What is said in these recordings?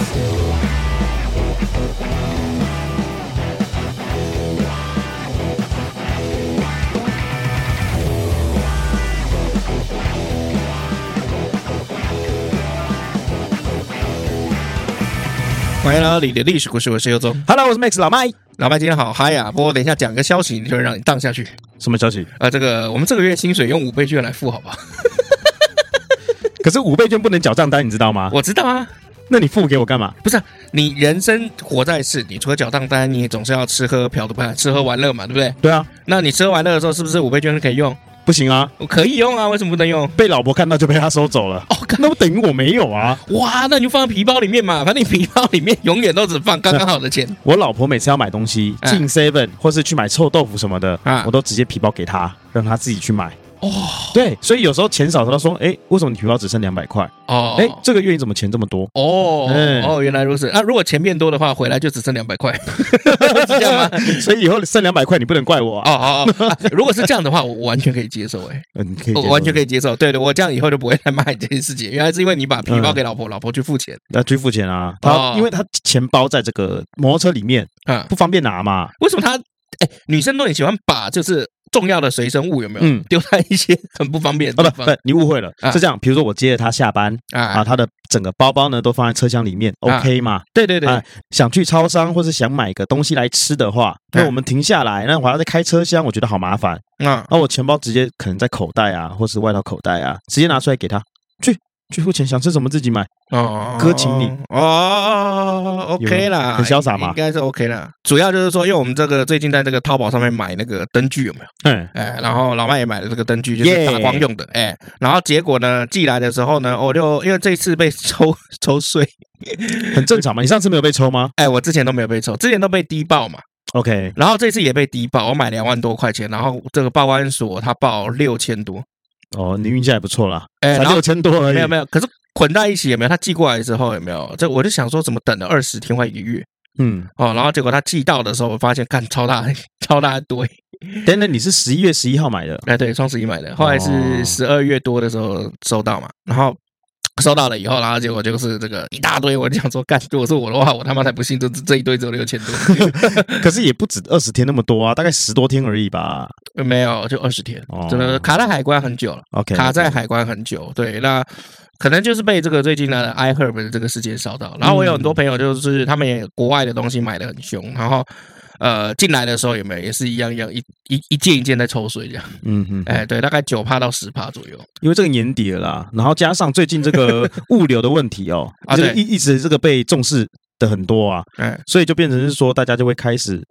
欢迎来到你的历史故事，我是尤忠。Hello，我是 Max 老麦。老麦今天好嗨啊！不过等一下讲个消息，就会让你荡下去。什么消息？啊，这个我们这个月薪水用五倍券来付，好不好？可是五倍券不能缴账单，你知道吗？我知道啊。那你付给我干嘛？不是、啊、你人生活在世，你除了缴账单，你总是要吃喝嫖赌，吃喝玩乐嘛，对不对？对啊。那你吃喝玩乐的时候，是不是五倍券是可以用？不行啊，我可以用啊，为什么不能用？被老婆看到就被他收走了。哦，那不等于我没有啊？哇，那你就放在皮包里面嘛，反正你皮包里面永远都只放刚刚好的钱。我老婆每次要买东西进 Seven 或是去买臭豆腐什么的，啊，我都直接皮包给她，让她自己去买。哦，对，所以有时候钱少的时候，他说：“哎，为什么你皮包只剩两百块？哦，哎，这个月你怎么钱这么多？哦，嗯、哦，原来如此。那、啊、如果钱变多的话，回来就只剩两百块，是这样吗？所以以后剩两百块，你不能怪我啊。哦哦，哦、啊，如果是这样的话，我完全可以接受。哎，嗯，可以，我完全可以接受。对对，我这样以后就不会再骂你这件事情。原来是因为你把皮包给老婆，嗯、老婆去付钱，要去付钱啊。他、哦、因为他钱包在这个摩托车里面，嗯，不方便拿嘛。为什么他？哎，女生都很喜欢把就是。重要的随身物有没有？嗯，丢在一些很不方便的地方。不不，你误会了，是这样。比如说我接着他下班啊，他的整个包包呢都放在车厢里面，OK 吗？对对对。想去超商或是想买个东西来吃的话，那我们停下来，那我还要再开车厢，我觉得好麻烦。啊，那我钱包直接可能在口袋啊，或是外套口袋啊，直接拿出来给他去。去付钱，想吃什么自己买哦，哥请你哦，OK 啦，很潇洒嘛，应该是 OK 啦。主要就是说，因为我们这个最近在这个淘宝上面买那个灯具有没有？嗯，哎，然后老麦也买了这个灯具，就是打光用的，哎，然后结果呢，寄来的时候呢，我就因为这次被抽 抽税，很正常嘛。你上次没有被抽吗？哎，我之前都没有被抽，之前都被低报嘛。OK，然后这次也被低报，我买两万多块钱，然后这个报关所他报六千多。哦，你运气还不错啦，哎，才六千多而已。没有没有，可是捆在一起有没有？他寄过来之后有没有？这我就想说，怎么等了二十天或一个月？嗯，哦，然后结果他寄到的时候，我发现看超大超大一堆。等等，你是十一月十一号买的？哎，对，双十一买的，后来是十二月多的时候收到嘛，然后。收到了以后，然后结果就是这个一大堆。我就想说，干，如果是我的话，我他妈才不信这这一堆只有六千多。可是也不止二十天那么多啊，大概十多天而已吧。没有，就二十天，真的卡在海关很久了。OK，卡在海关很久。对，那可能就是被这个最近的 iHerb 的这个事件烧到。然后我有很多朋友，就是他们也国外的东西买的很凶，然后。呃，进来的时候有没有也是一样一样一一一件一件在抽水这样？嗯嗯，哎，对，大概九帕到十帕左右。因为这个年底了啦，然后加上最近这个 物流的问题哦，而且一一直这个被重视的很多啊，哎，所以就变成是说大家就会开始。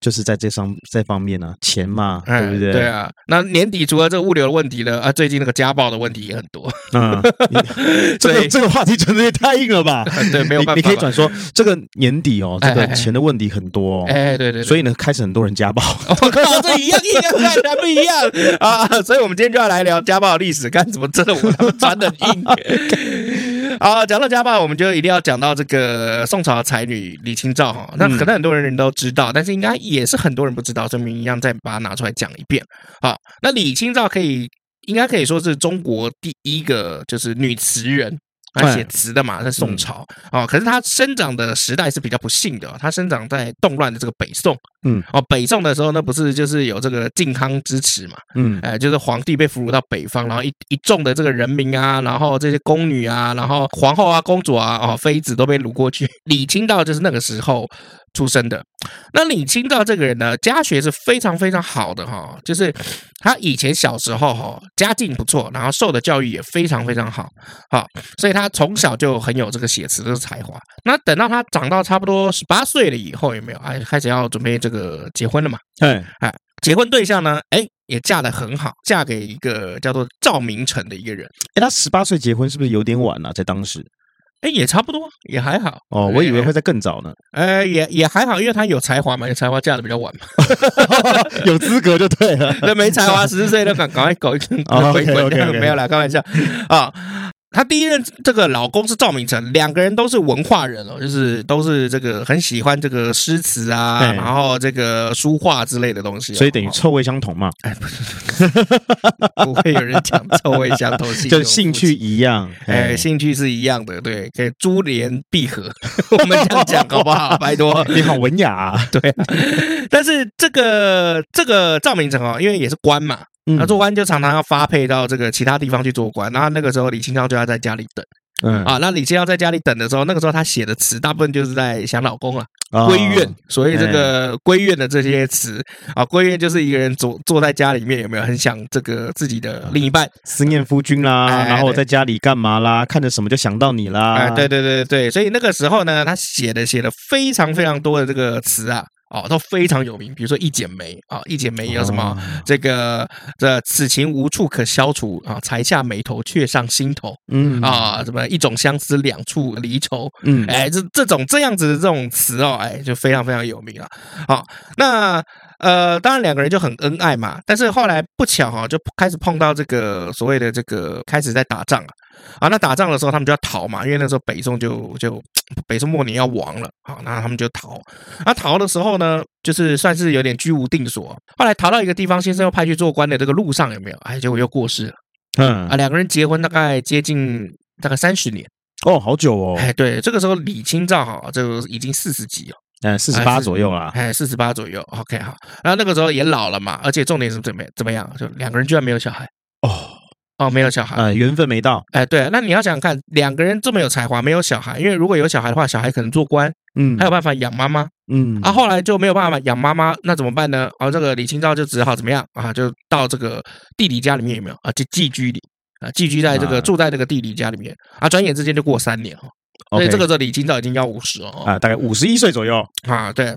就是在这上这方面呢、啊，钱嘛，对不对？对啊，那年底除了这个物流的问题呢，啊，最近那个家暴的问题也很多。嗯，这个这个话题真的也太硬了吧？对，没有办法。你可以转说这个年底哦，这个钱的问题很多。哎，对对。所以呢，开始很多人家暴。我靠，这一样一样，还不一样啊！所以我们今天就要来聊家暴的历史，看怎么？真的，我他妈传的硬。好，讲到家暴，我们就一定要讲到这个宋朝的才女李清照哈。那可能很多人人都知道，但是应该也是很多人不知道，所以我们一样再把它拿出来讲一遍。好，那李清照可以应该可以说是中国第一个就是女词人。来写词的嘛，在宋朝哦，可是他生长的时代是比较不幸的，他生长在动乱的这个北宋，嗯，哦，北宋的时候那不是就是有这个靖康之耻嘛，嗯，哎，就是皇帝被俘虏到北方，然后一一众的这个人民啊，然后这些宫女啊，然后皇后啊、公主啊、哦，妃子都被掳过去，李清照就是那个时候出生的。那李清照这个人呢，家学是非常非常好的哈，就是他以前小时候哈家境不错，然后受的教育也非常非常好，好，所以他从小就很有这个写词的才华。那等到他长到差不多十八岁了以后，有没有哎开始要准备这个结婚了嘛？对，哎，结婚对象呢，哎也嫁得很好，嫁给一个叫做赵明诚的一个人。哎，他十八岁结婚是不是有点晚了啊？在当时？哎，也差不多，也还好哦。我以为会在更早呢。呃，也也还好，因为他有才华嘛，有才华嫁的比较晚嘛，有资格就对了。那没才华，十四岁都赶赶快搞一个鬼鬼，没有啦，开玩笑啊。她第一任这个老公是赵明诚，两个人都是文化人哦，就是都是这个很喜欢这个诗词啊，然后这个书画之类的东西，所以等于臭味相同嘛？哎，不是，不会有人讲臭味相同，就兴趣一样，哎，兴趣是一样的，对，可以珠联璧合，我们这样讲好不好？拜托，你好文雅啊，对。但是这个这个赵明诚哦，因为也是官嘛。那做官就常常要发配到这个其他地方去做官，然后那个时候李清照就要在家里等，嗯。啊，那李清照在家里等的时候，那个时候他写的词大部分就是在想老公了，闺怨，所以这个闺怨的这些词啊，闺怨就是一个人坐坐在家里面有没有很想这个自己的另一半，思念夫君啦，然后在家里干嘛啦，看着什么就想到你啦，哎，对对对对，所以那个时候呢，他写的写的非常非常多的这个词啊。哦，都非常有名，比如说《一剪梅》啊，《一剪梅》有什么？这个这此情无处可消除啊，才下眉头，却上心头。嗯啊，什么一种相思，两处离愁。嗯，哎，这这种这样子的这种词哦，哎，就非常非常有名了。好，那呃，当然两个人就很恩爱嘛，但是后来不巧哈，就开始碰到这个所谓的这个开始在打仗了。啊，那打仗的时候他们就要逃嘛，因为那时候北宋就就。北宋末年要亡了，啊，那他们就逃。那逃的时候呢，就是算是有点居无定所。后来逃到一个地方，先生又派去做官的这个路上有没有？哎，结果又过世了。嗯啊，两个人结婚大概接近大概三十年哦，好久哦。哎，对，这个时候李清照哈，就已经四十几了，嗯，四十八左右啊，哎，四十八左右。OK，好，然后那个时候也老了嘛，而且重点是怎么怎么样？就两个人居然没有小孩哦。哦，没有小孩，呃，缘分没到。哎，对，那你要想想看，两个人这么有才华，没有小孩，因为如果有小孩的话，小孩可能做官，嗯，还有办法养妈妈，嗯，啊，后来就没有办法养妈妈，那怎么办呢？啊，这个李清照就只好怎么样啊？就到这个弟弟家里面有没有啊？就寄居里啊，寄居在这个住在这个弟弟家里面啊，转眼之间就过三年哦，所以这个时候李清照已经要五十了啊，大概五十一岁左右啊，对，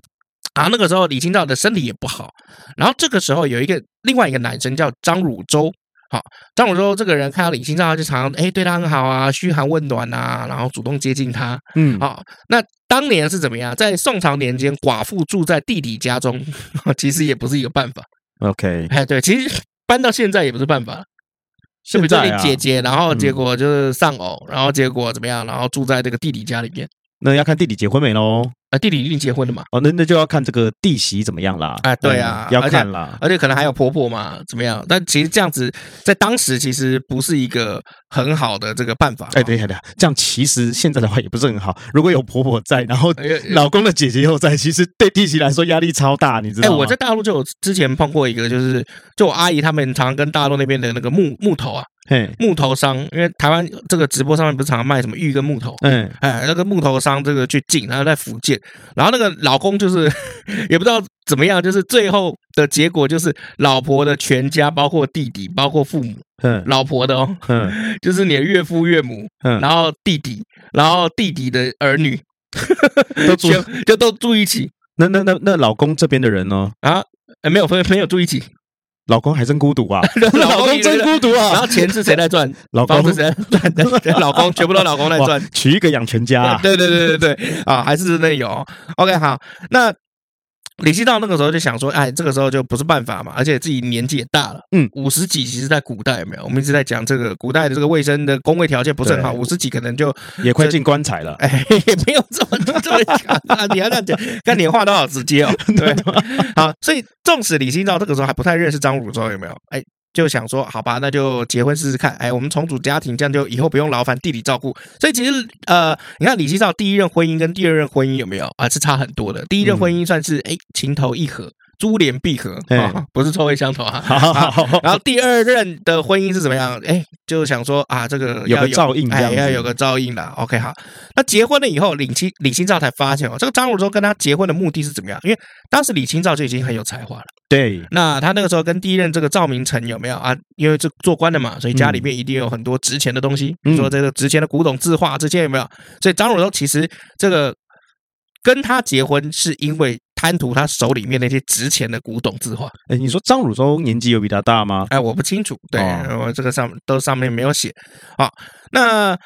啊，那个时候李清照的身体也不好，然后这个时候有一个另外一个男生叫张汝舟。好，张汝舟这个人看到李清照就常常哎对他很好啊，嘘寒问暖啊，然后主动接近他。嗯，好，那当年是怎么样？在宋朝年间，寡妇住在弟弟家中，其实也不是一个办法。OK，哎，对，其实搬到现在也不是办法。是不是你姐姐，然后结果就是丧偶，然后结果怎么样？然后住在这个弟弟家里面。那要看弟弟结婚没喽。啊，弟弟已经结婚了嘛？哦，那那就要看这个弟媳怎么样啦。啊，对啊，要看啦，而且可能还有婆婆嘛，怎么样？但其实这样子在当时其实不是一个很好的这个办法。哎，等一下，等一下，这样其实现在的话也不是很好。如果有婆婆在，然后 老公的姐姐又在，其实对弟媳来说压力超大，你知道吗？哎，我在大陆就有之前碰过一个，就是就我阿姨他们常常跟大陆那边的那个木木头啊，嘿，木头商，因为台湾这个直播上面不是常常卖什么玉跟木头，嗯，哎，那个木头商这个去进，然后在福建，然后那个。老公就是 也不知道怎么样，就是最后的结果就是老婆的全家，包括弟弟，包括父母，嗯，老婆的哦，嗯，就是你的岳父岳母，嗯，然后弟弟，然后弟弟的儿女，都住就都住一起。那那那那老公这边的人呢？啊，没有没有住一起。老公还 真孤独啊！老公真孤独啊！然后钱是谁在赚？老公是谁 赚的？老公全部都老公在赚，娶一个养全家啊！对对对对对啊，还是真的有。OK，好，那。李清照那个时候就想说，哎，这个时候就不是办法嘛，而且自己年纪也大了，嗯，五十几，其实，在古代有没有？我们一直在讲这个古代的这个卫生的工位条件不是很好，五十几可能就也快进棺材了，哎，也没有这么 这么讲啊！你要这样讲，看你话都好直接哦，对，好，所以纵使李清照这个时候还不太认识张汝舟，有没有？哎。就想说，好吧，那就结婚试试看。哎，我们重组家庭，这样就以后不用劳烦弟弟照顾。所以其实，呃，你看李清照第一任婚姻跟第二任婚姻有没有啊？是差很多的。第一任婚姻算是哎情投意合。珠联璧合啊，不是臭味相投啊。然后第二任的婚姻是怎么样？哎，就想说啊，这个有个照应，哎，要有个照应啦。OK，好。那结婚了以后，李清李清照才发现哦，这个张汝舟跟他结婚的目的是怎么样？因为当时李清照就已经很有才华了。对。那他那个时候跟第一任这个赵明诚有没有啊？因为这做官的嘛，所以家里面一定有很多值钱的东西，比如说这个值钱的古董字画这些有没有？所以张汝舟其实这个跟他结婚是因为。贪图他手里面那些值钱的古董字画。哎，你说张汝舟年纪有比他大吗？哎，我不清楚。对，我这个上都上面没有写。好，那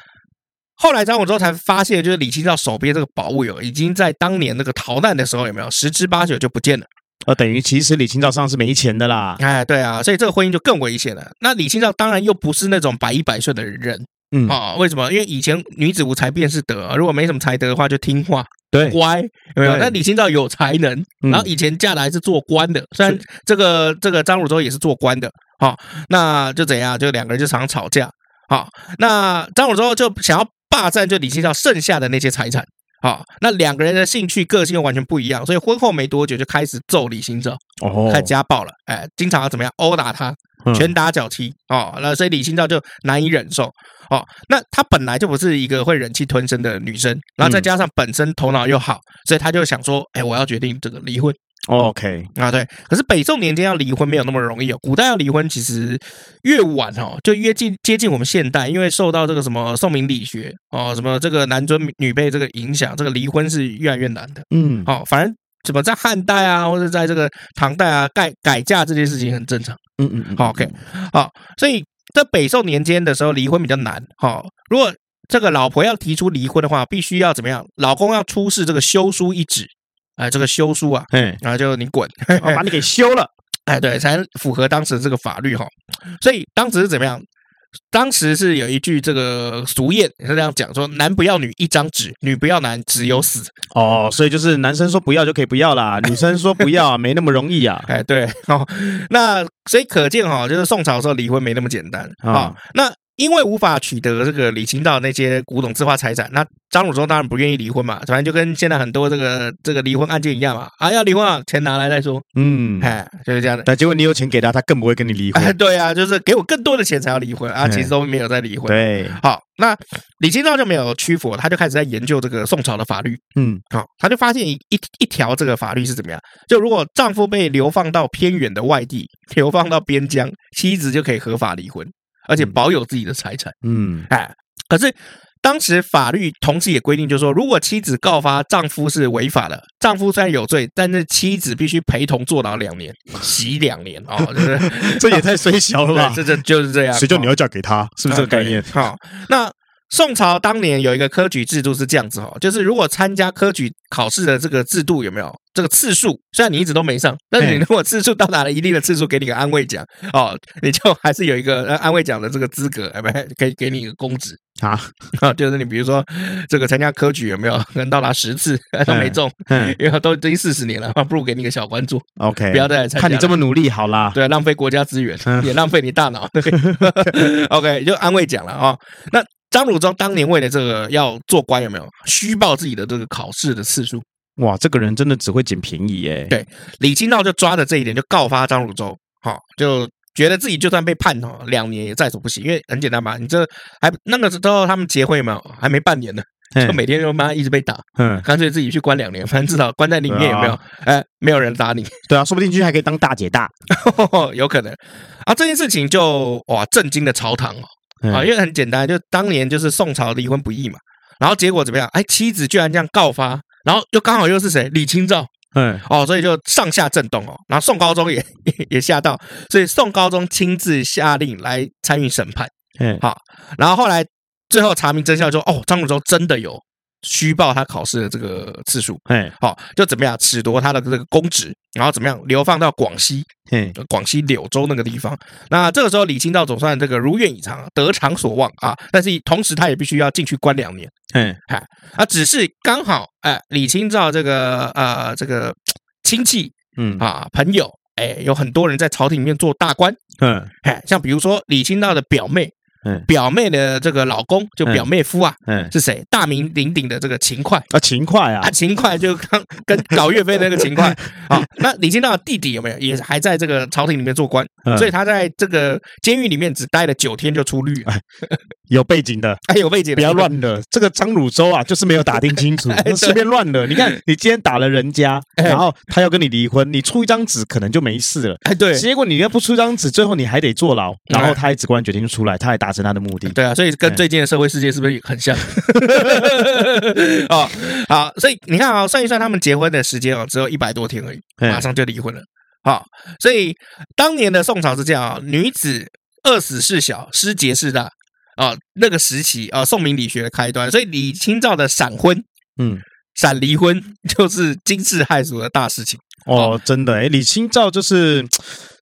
后来张汝舟才发现，就是李清照手边这个宝物有已经在当年那个逃难的时候有没有十之八九就不见了。呃，等于其实李清照上是没钱的啦。哎，对啊，所以这个婚姻就更危险了。那李清照当然又不是那种百依百顺的人。嗯，啊，为什么？因为以前女子无才便是德，如果没什么才德的话，就听话，对，乖，有没有？那李清照有才能，然后以前嫁的还是做官的，虽然这个这个张汝舟也是做官的，好，那就怎样？就两个人就常常吵架，好，那张汝舟就想要霸占就李清照剩下的那些财产。好，那两个人的兴趣、个性又完全不一样，所以婚后没多久就开始揍李清照，哦，开始家暴了，哎，经常要怎么样殴打他，拳打脚踢，哦，那所以李清照就难以忍受，哦，那她本来就不是一个会忍气吞声的女生，然后再加上本身头脑又好，所以她就想说，哎，我要决定这个离婚。OK 啊，对，可是北宋年间要离婚没有那么容易哦。古代要离婚，其实越晚哦，就越近接近我们现代，因为受到这个什么宋明理学哦，什么这个男尊女卑这个影响，这个离婚是越来越难的。嗯，好，反正怎么在汉代啊，或者在这个唐代啊，改改嫁这件事情很正常。嗯嗯嗯，好 OK，好，所以在北宋年间的时候离婚比较难。好，如果这个老婆要提出离婚的话，必须要怎么样？老公要出示这个休书一纸。哎，这个休书啊，嗯，然后就你滚，把你给休了，哎，对，才符合当时这个法律哈。所以当时是怎么样？当时是有一句这个俗谚是这样讲说：男不要女一张纸，女不要男只有死。哦，所以就是男生说不要就可以不要啦，女生说不要没那么容易啊。哎，对，哦，那所以可见哈，就是宋朝的时候离婚没那么简单啊。那。因为无法取得这个李清照那些古董字画财产，那张汝舟当然不愿意离婚嘛，反正就跟现在很多这个这个离婚案件一样嘛，啊要离婚啊，钱拿来再说，嗯，哎就是这样的。但结果你有钱给他，他更不会跟你离婚。哎，对啊，就是给我更多的钱才要离婚啊，其实都没有在离婚。对，好，那李清照就没有屈服，他就开始在研究这个宋朝的法律。嗯，好，他就发现一一一条这个法律是怎么样，就如果丈夫被流放到偏远的外地，流放到边疆，妻子就可以合法离婚。而且保有自己的财产，嗯，哎，可是当时法律同时也规定，就是说，如果妻子告发丈夫是违法的，丈夫虽然有罪，但是妻子必须陪同坐牢两年，洗两年啊，哦就是、这也太衰小了吧？这这就是这样，谁叫你要嫁给他？是不是这个概念？好，那。宋朝当年有一个科举制度是这样子哈，就是如果参加科举考试的这个制度有没有这个次数？虽然你一直都没上，但是你如果次数到达了一定的次数，给你个安慰奖哦，你就还是有一个安慰奖的这个资格，哎不，可以给你一个公职。啊。啊，就是你比如说这个参加科举有没有能到达十次都没中，嗯，因为都已经四十年了，不如给你个小关注，OK，不要再来参加，看你这么努力，好啦，对，浪费国家资源，也浪费你大脑。对，OK，就安慰奖了啊，那。张汝舟当年为了这个要做官，有没有虚报自己的这个考试的次数？哇，这个人真的只会捡便宜耶！对，李清照就抓着这一点，就告发张汝舟，好，就觉得自己就算被判哦两年也在所不惜，因为很简单嘛，你这还那个时候他们结婚有没有？还没半年呢，就每天就妈一直被打，嗯，干脆自己去关两年，反正至少关在里面有没有？哎，没有人打你，对啊，说不定进去还可以当大姐大，有可能啊！这件事情就哇震惊了朝堂哦。啊，因为很简单，就当年就是宋朝离婚不易嘛，然后结果怎么样？哎，妻子居然这样告发，然后又刚好又是谁？李清照，嗯，哦，所以就上下震动哦，然后宋高宗也 也吓到，所以宋高宗亲自下令来参与审判，嗯，好，然后后来最后查明真相，说哦，张汝舟真的有。虚报他考试的这个次数，哎，好，就怎么样褫夺他的这个公职，然后怎么样流放到广西，嗯，广西柳州那个地方。那这个时候，李清照总算这个如愿以偿，得偿所望啊。但是同时，他也必须要进去关两年，嗯，哎，啊，只是刚好，哎，李清照这个呃这个亲戚，嗯啊朋友，哎，有很多人在朝廷里面做大官，嗯，哎，像比如说李清照的表妹。表妹的这个老公就表妹夫啊，嗯，是谁？大名鼎鼎的这个秦桧。啊，秦桧啊，啊，秦桧就刚跟搞岳飞的那个秦桧。啊。那李清照的弟弟有没有？也还在这个朝廷里面做官？所以他在这个监狱里面只待了九天就出狱。有背景的，哎，有背景的，不要乱了。这个张汝舟啊，就是没有打听清楚，随便乱了。你看，你今天打了人家，然后他要跟你离婚，你出一张纸可能就没事了。哎，对。结果你要不出张纸，最后你还得坐牢。然后他一直关决定出来，他还达成他的目的。对啊，所以跟最近的社会事件是不是很像？哦，好，所以你看啊，算一算他们结婚的时间哦，只有一百多天而已，马上就离婚了。好，所以当年的宋朝是这样啊，女子饿死事小，失节事大。啊、哦，那个时期啊、哦，宋明理学的开端，所以李清照的闪婚，嗯，闪离婚就是惊世骇俗的大事情哦，真的哎，李清照就是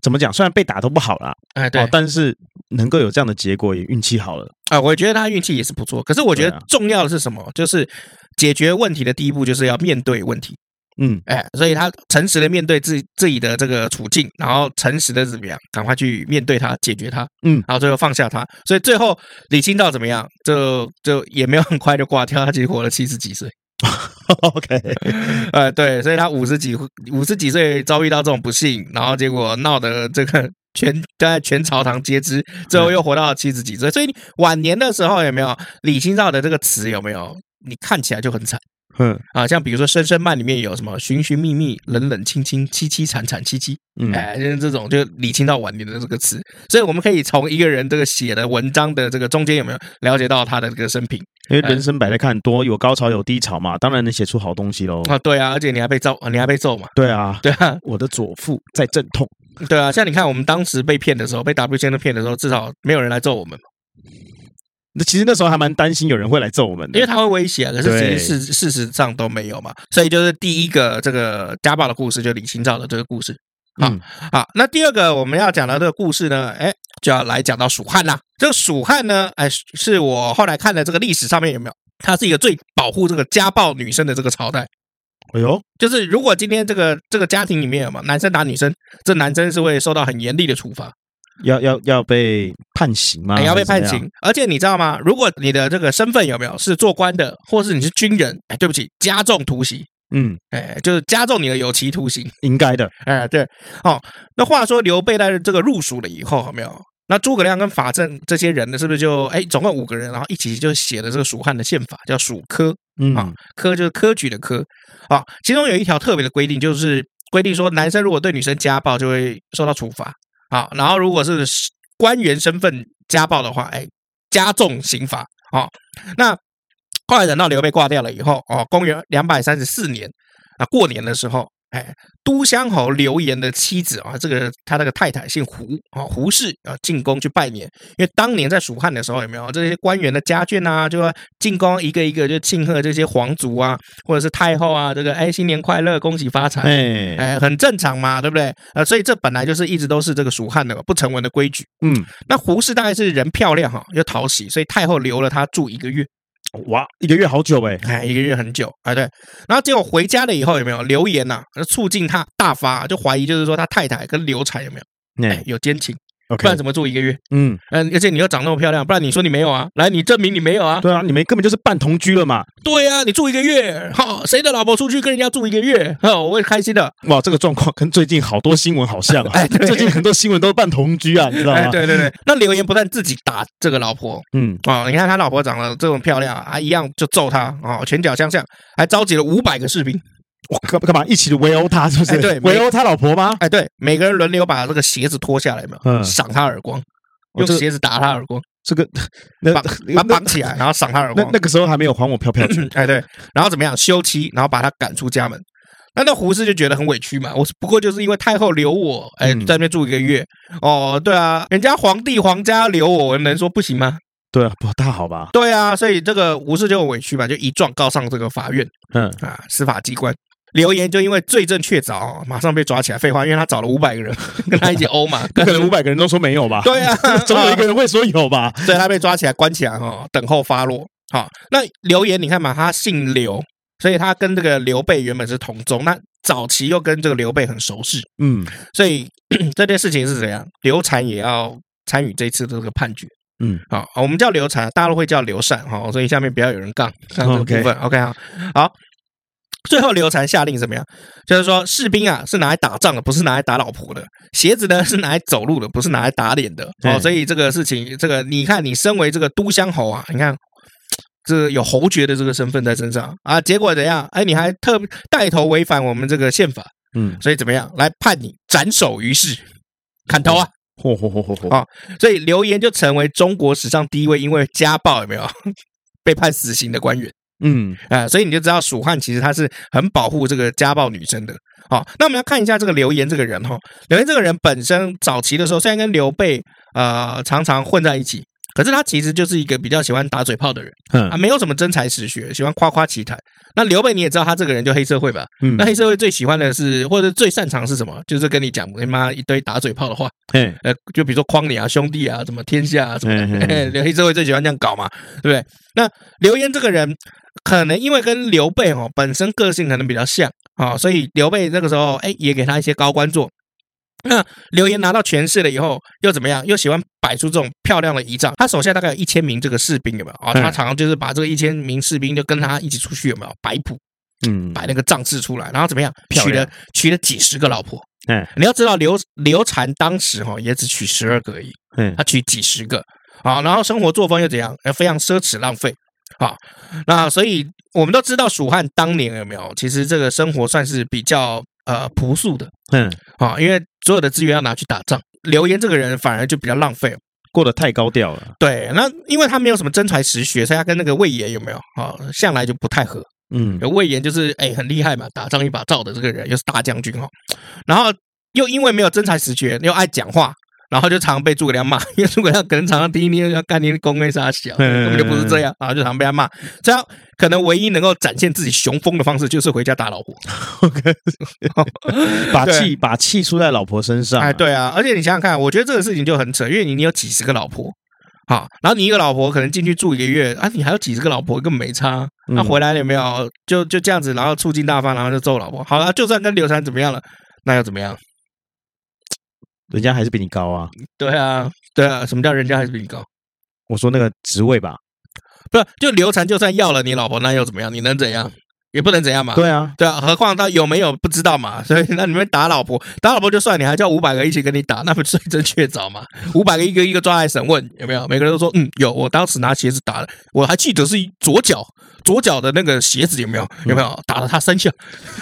怎么讲？虽然被打都不好啦，哎，对、哦，但是能够有这样的结果，也运气好了啊。我觉得他运气也是不错。可是我觉得重要的是什么？就是解决问题的第一步就是要面对问题。嗯，哎，所以他诚实的面对自自己的这个处境，然后诚实的怎么样，赶快去面对它，解决它，嗯，然后最后放下它。所以最后李清照怎么样？就就也没有很快就挂掉，他其实活了七十几岁。OK，呃，对，所以他五十几五十几岁遭遇到这种不幸，然后结果闹得这个全在全朝堂皆知，最后又活到了七十几岁。所以晚年的时候有没有李清照的这个词有没有？你看起来就很惨。嗯啊，像比如说《声声慢》里面有什么“寻寻觅觅，冷冷清清，凄凄惨惨戚戚”，嗯，哎，就是这种，就理清到晚年的这个词，所以我们可以从一个人这个写的文章的这个中间有没有了解到他的这个生平？因为人生百态看多，有高潮有低潮嘛，当然能写出好东西喽。啊，对啊，而且你还被揍，你还被揍嘛？对啊，对啊，我的左腹在阵痛。对啊，像你看，我们当时被骗的时候，被 W 先生骗的时候，至少没有人来揍我们。那其实那时候还蛮担心有人会来揍我们的，因为他会威胁啊。可是其实事事实上都没有嘛。所以就是第一个这个家暴的故事，就李清照的这个故事。好，嗯、好，那第二个我们要讲的这个故事呢，哎，就要来讲到蜀汉啦。这个蜀汉呢，哎，是我后来看的这个历史上面有没有？它是一个最保护这个家暴女生的这个朝代。哎呦，就是如果今天这个这个家庭里面有嘛男生打女生，这男生是会受到很严厉的处罚。要要要被判刑吗？要被判刑，而且你知道吗？如果你的这个身份有没有是做官的，或是你是军人，哎，对不起，加重徒刑，嗯，哎，就是加重你的有期徒刑，应该的，哎，对，哦，那话说刘备在这个入蜀了以后，有没有？那诸葛亮跟法正这些人呢，是不是就哎，总共五个人，然后一起就写了这个蜀汉的宪法，叫蜀科，嗯，啊，科就是科举的科，啊，其中有一条特别的规定，就是规定说，男生如果对女生家暴，就会受到处罚。好，然后如果是官员身份家暴的话，哎，加重刑罚。哦，那后来等到刘备挂掉了以后，哦，公元两百三十四年啊，过年的时候。哎，都乡侯刘延的妻子啊，这个他那个太太姓胡啊，胡氏啊，进宫去拜年。因为当年在蜀汉的时候，有没有这些官员的家眷啊，就进宫一个一个就庆贺这些皇族啊，或者是太后啊，这个哎新年快乐，恭喜发财，哎哎，很正常嘛，对不对？呃，所以这本来就是一直都是这个蜀汉的不成文的规矩。嗯，那胡氏大概是人漂亮哈，又讨喜，所以太后留了他住一个月。哇，一个月好久哎，哎，一个月很久，哎，对。然后结果回家了以后，有没有留言呐？促进他大发，就怀疑就是说他太太跟刘禅有没有，哎，有奸情。Okay. 不然怎么住一个月？嗯嗯，而且你又长那么漂亮，不然你说你没有啊？来，你证明你没有啊？对啊，你们根本就是半同居了嘛。对啊，你住一个月，哈，谁的老婆出去跟人家住一个月？哈，我会开心的。哇，这个状况 跟最近好多新闻好像啊。哎，最近很多新闻都是半同居啊，你知道吗？哎，对对对。那刘延不但自己打这个老婆，嗯啊，你看他老婆长得这么漂亮啊，一样就揍他啊，拳脚相向，还召集了五百个士兵。我干干嘛一起围殴他？是不是？对，围殴他老婆吗？哎，对，每个人轮流把这个鞋子脱下来嘛，赏他耳光。用鞋子打他耳光，这个那把绑起来，然后赏他耳光。那那个时候还没有还我飘飘拳，哎对，然后怎么样休妻，然后把他赶出家门。那那胡适就觉得很委屈嘛，我不过就是因为太后留我，哎，在那边住一个月。哦，对啊，人家皇帝皇家留我，我能说不行吗？对啊，不大好吧？对啊，所以这个胡适就很委屈嘛，就一状告上这个法院，嗯啊，司法机关。刘言就因为罪证确凿，马上被抓起来。废话，因为他找了五百个人 跟他一起殴嘛，不可能五百个人都说没有吧？对啊，总有一个人会说有吧？所以他被抓起来关起来哈，等候发落。好，那刘言你看嘛，他姓刘，所以他跟这个刘备原本是同宗，那早期又跟这个刘备很熟识，嗯，所以 这件事情是怎样？刘禅也要参与这次的这个判决，嗯，好，我们叫刘禅，大家都会叫刘禅哈，所以下面不要有人杠这个部分，OK 哈，好。最后，刘禅下令怎么样？就是说，士兵啊是拿来打仗的，不是拿来打老婆的；鞋子呢是拿来走路的，不是拿来打脸的。哦，所以这个事情，这个你看，你身为这个都乡侯啊，你看这有侯爵的这个身份在身上啊，结果怎样？哎，你还特带头违反我们这个宪法，嗯，所以怎么样？来判你斩首于市，砍头啊！嚯嚯嚯嚯嚯！啊，所以刘延就成为中国史上第一位因为家暴有没有 被判死刑的官员。嗯，啊，所以你就知道蜀汉其实他是很保护这个家暴女生的。好，那我们要看一下这个刘延这个人哈。刘延这个人本身早期的时候，虽然跟刘备呃常常混在一起，可是他其实就是一个比较喜欢打嘴炮的人，嗯啊，没有什么真才实学，喜欢夸夸其谈。那刘备你也知道，他这个人就黑社会吧？嗯，那黑社会最喜欢的是，或者最擅长是什么？就是跟你讲你妈一堆打嘴炮的话，嗯，呃，就比如说诓你啊，兄弟啊，什么天下啊，什么的，嘿嘿 黑社会最喜欢这样搞嘛，对不对？那刘焉这个人，可能因为跟刘备哦本身个性可能比较像啊，所以刘备那个时候哎也给他一些高官做。那刘焉拿到权势了以后，又怎么样？又喜欢摆出这种漂亮的仪仗。他手下大概有一千名这个士兵，有没有啊？他常常就是把这个一千名士兵就跟他一起出去，有没有摆谱？嗯，摆那个仗势出来，然后怎么样？娶了娶了几十个老婆。嗯，你要知道刘刘禅当时哈也只娶十二个而已。嗯，他娶几十个啊，然后生活作风又怎样？非常奢侈浪费啊。那所以我们都知道蜀汉当年有没有？其实这个生活算是比较。呃，朴素的，嗯，啊，因为所有的资源要拿去打仗，刘焉这个人反而就比较浪费，过得太高调了。对，那因为他没有什么真才实学，所以他跟那个魏延有没有啊，向来就不太合。嗯，魏延就是哎很厉害嘛，打仗一把罩的这个人，又是大将军哈，然后又因为没有真才实学，又爱讲话。然后就常常被诸葛亮骂，因为诸葛亮可能常常听你要干你公为啥小，根本就不是这样，然后就常被他骂。这样可能唯一能够展现自己雄风的方式，就是回家打老婆，OK，把气把气出在老婆身上。哎，对啊，而且你想想看，我觉得这个事情就很扯，因为你你有几十个老婆，好，然后你一个老婆可能进去住一个月啊，你还有几十个老婆根本没差，那回来了有没有？就就这样子，然后醋劲大发，然后就揍老婆。好了，就算跟刘禅怎么样了，那又怎么样？人家还是比你高啊！对啊，对啊，什么叫人家还是比你高？我说那个职位吧，不是，就刘禅就算要了你老婆，那又怎么样？你能怎样？也不能怎样嘛。对啊，对啊，何况他有没有不知道嘛？所以那你们打老婆，打老婆就算，你还叫五百个一起跟你打，那不是罪证确凿嘛？五百个一个一个抓来审问，有没有？每个人都说嗯有，我当时拿鞋子打的，我还记得是左脚。左脚的那个鞋子有没有？有没有打了他三下？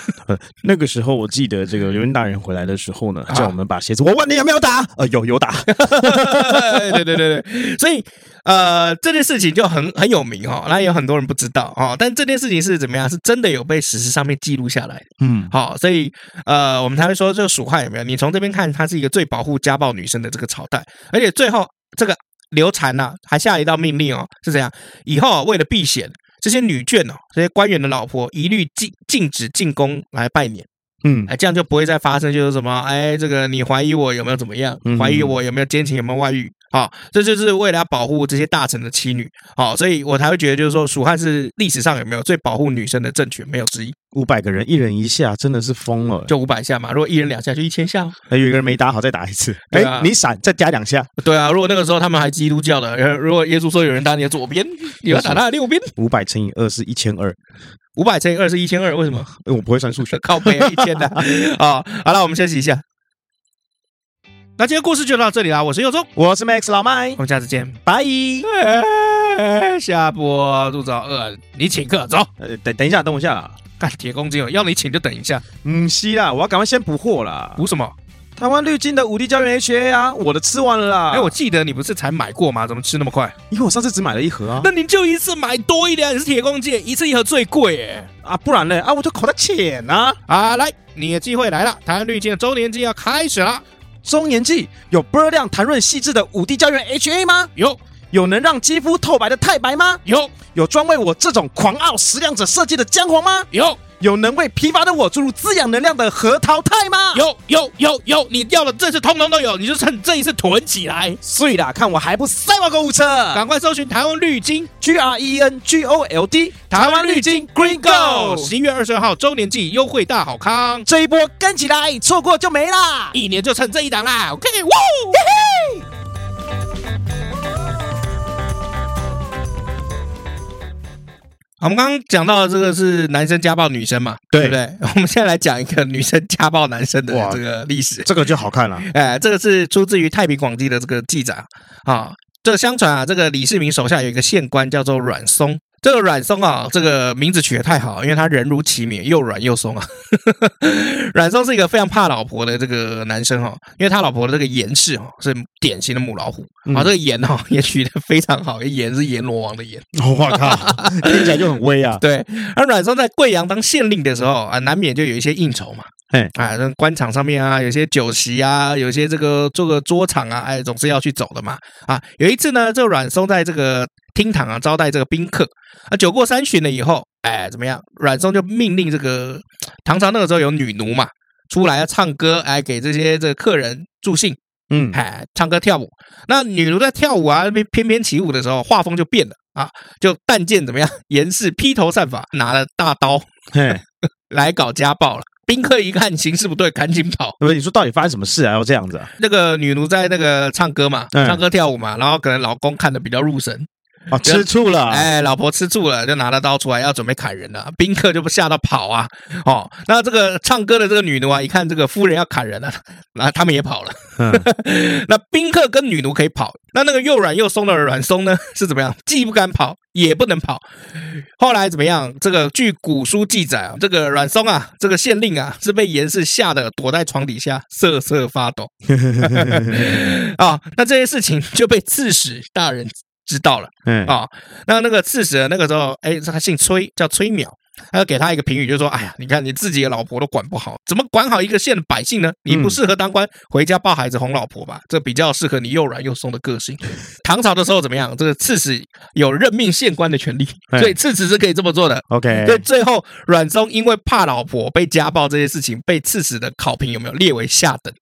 那个时候我记得这个刘云大人回来的时候呢，叫我们把鞋子。我问你有没有打？呃，有有打。对对对对，所以呃这件事情就很很有名哈，那有很多人不知道哦。但这件事情是怎么样？是真的有被史实上面记录下来。嗯，好，所以呃我们才会说这个蜀汉有没有？你从这边看，它是一个最保护家暴女生的这个朝代，而且最后这个刘禅呐还下了一道命令哦，是怎样？以后为了避嫌。这些女眷哦，这些官员的老婆一律禁禁止进宫来拜年，嗯，哎，这样就不会再发生就是什么，哎，这个你怀疑我有没有怎么样，怀疑我有没有奸情，有没有外遇。好，这就是为了要保护这些大臣的妻女，好，所以我才会觉得，就是说，蜀汉是历史上有没有最保护女生的政权，没有之一。五百个人，一人一下，真的是疯了，就五百下嘛。如果一人两下，就一千下。还有一个人没打好，再打一次。哎，你闪，再加两下。对啊，如果那个时候他们还基督教的，如果耶稣说有人打你的左边，你要打他的右边。五百乘以二是一千二，五百乘以二是一千二，为什么？因为我不会算数学，靠背一千的。啊，好了，我们休息一下。那今天故事就到这里啦，我是佑宗，我是 Max 老麦，我们下次见，拜。下播肚子好饿，你请客走。呃，等等一下，等我一下，干铁公鸡哦，要你请就等一下。嗯，西啦，我要赶快先补货啦。补什么？台湾绿金的五 D 胶原 HA 啊，我的吃完了啦。哎，我记得你不是才买过吗？怎么吃那么快？因为我上次只买了一盒啊。那你就一次买多一点，你是铁公鸡，一次一盒最贵哎。啊，不然呢？啊，我就口袋浅啊。啊，来，你的机会来了，台湾绿金的周年庆要开始了。周年季有倍儿亮弹润细致的五 D 胶原 HA 吗？有。有能让肌肤透白的太白吗？有。有专为我这种狂傲食量者设计的姜黄吗？有。有能为疲乏的我注入滋养能量的核桃肽吗？有。有有有，你要的这次通通都有，你就趁这一次囤起来。碎啦，看我还不塞爆购物车！赶快搜寻台湾绿金 G R E N G O L D，台湾绿金 Green Gold，十一月二十二号周年季优惠大好康，这一波跟起来，错过就没啦！一年就趁这一档啦！OK，哇！嘿嘿我们刚刚讲到的这个是男生家暴女生嘛，对，对不对？我们现在来讲一个女生家暴男生的这个历史，这个就好看了。哎，这个是出自于《太平广记》的这个记载啊。这个相传啊，这个李世民手下有一个县官叫做阮松。这个阮松啊，这个名字取得太好，因为他人如其名，又软又松啊。阮松是一个非常怕老婆的这个男生哈，因为他老婆的这个颜氏哈是典型的母老虎啊，这个颜哈也取得非常好，颜是阎罗王的阎。我靠，听起来就很威啊。对，而阮松在贵阳当县令的时候啊，难免就有一些应酬嘛。哎，啊，那官场上面啊，有些酒席啊，有些这个做个桌场啊，哎，总是要去走的嘛。啊，有一次呢，这个阮松在这个厅堂啊招待这个宾客，啊，酒过三巡了以后，哎，怎么样？阮松就命令这个唐朝那个时候有女奴嘛，出来要唱歌，哎，给这些这个客人助兴。嗯，哎，唱歌跳舞，那女奴在跳舞啊，翩翩翩起舞的时候，画风就变了啊，就但见怎么样？严氏披头散发，拿了大刀，嘿，来搞家暴了。宾客一看形势不对，赶紧跑。不是，你说到底发生什么事啊？要这样子啊？那个女奴在那个唱歌嘛，唱歌跳舞嘛，然后可能老公看的比较入神。哦，吃醋了，哎，老婆吃醋了，就拿了刀出来要准备砍人了。宾客就不吓到跑啊，哦，那这个唱歌的这个女奴啊，一看这个夫人要砍人了，然后他们也跑了。嗯、那宾客跟女奴可以跑，那那个又软又松的软松呢，是怎么样？既不敢跑，也不能跑。后来怎么样？这个据古书记载啊，这个阮松啊，这个县令啊，是被严氏吓得躲在床底下瑟瑟发抖。啊、哦，那这些事情就被刺史大人。知道了，嗯啊、哦，那那个刺史那个时候，哎，他姓崔，叫崔邈，他要给他一个评语，就是说，哎呀，你看你自己的老婆都管不好，怎么管好一个县的百姓呢？你不适合当官，回家抱孩子哄老婆吧，这比较适合你又软又松的个性。唐朝的时候怎么样？这个刺史有任命县官的权利，所以刺史是可以这么做的。OK，所以最后阮松因为怕老婆被家暴这些事情，被刺史的考评有没有列为下等，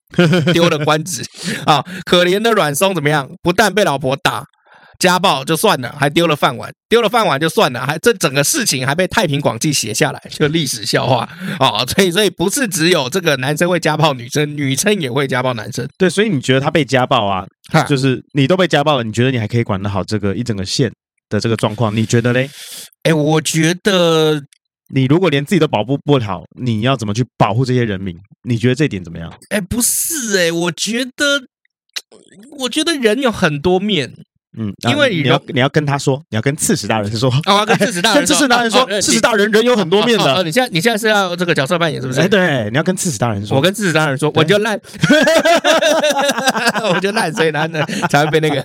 丢了官职 啊？可怜的阮松怎么样？不但被老婆打。家暴就算了，还丢了饭碗，丢了饭碗就算了，还这整个事情还被《太平广记》写下来，就历史笑话啊！所以，所以不是只有这个男生会家暴女生，女生也会家暴男生。对，所以你觉得他被家暴啊？哈就是你都被家暴了，你觉得你还可以管得好这个一整个县的这个状况？你觉得嘞？哎，我觉得你如果连自己都保护不好，你要怎么去保护这些人民？你觉得这点怎么样？哎，不是哎，我觉得，我觉得人有很多面。嗯，因为你要你要跟他说，你要跟刺史大人说，我要跟刺史大人，跟刺史大人说，刺史大人人有很多面的。你现在你现在是要这个角色扮演是不是？哎，对，你要跟刺史大人说，我跟刺史大人说，我就烂，我就烂，所以呢才会被那个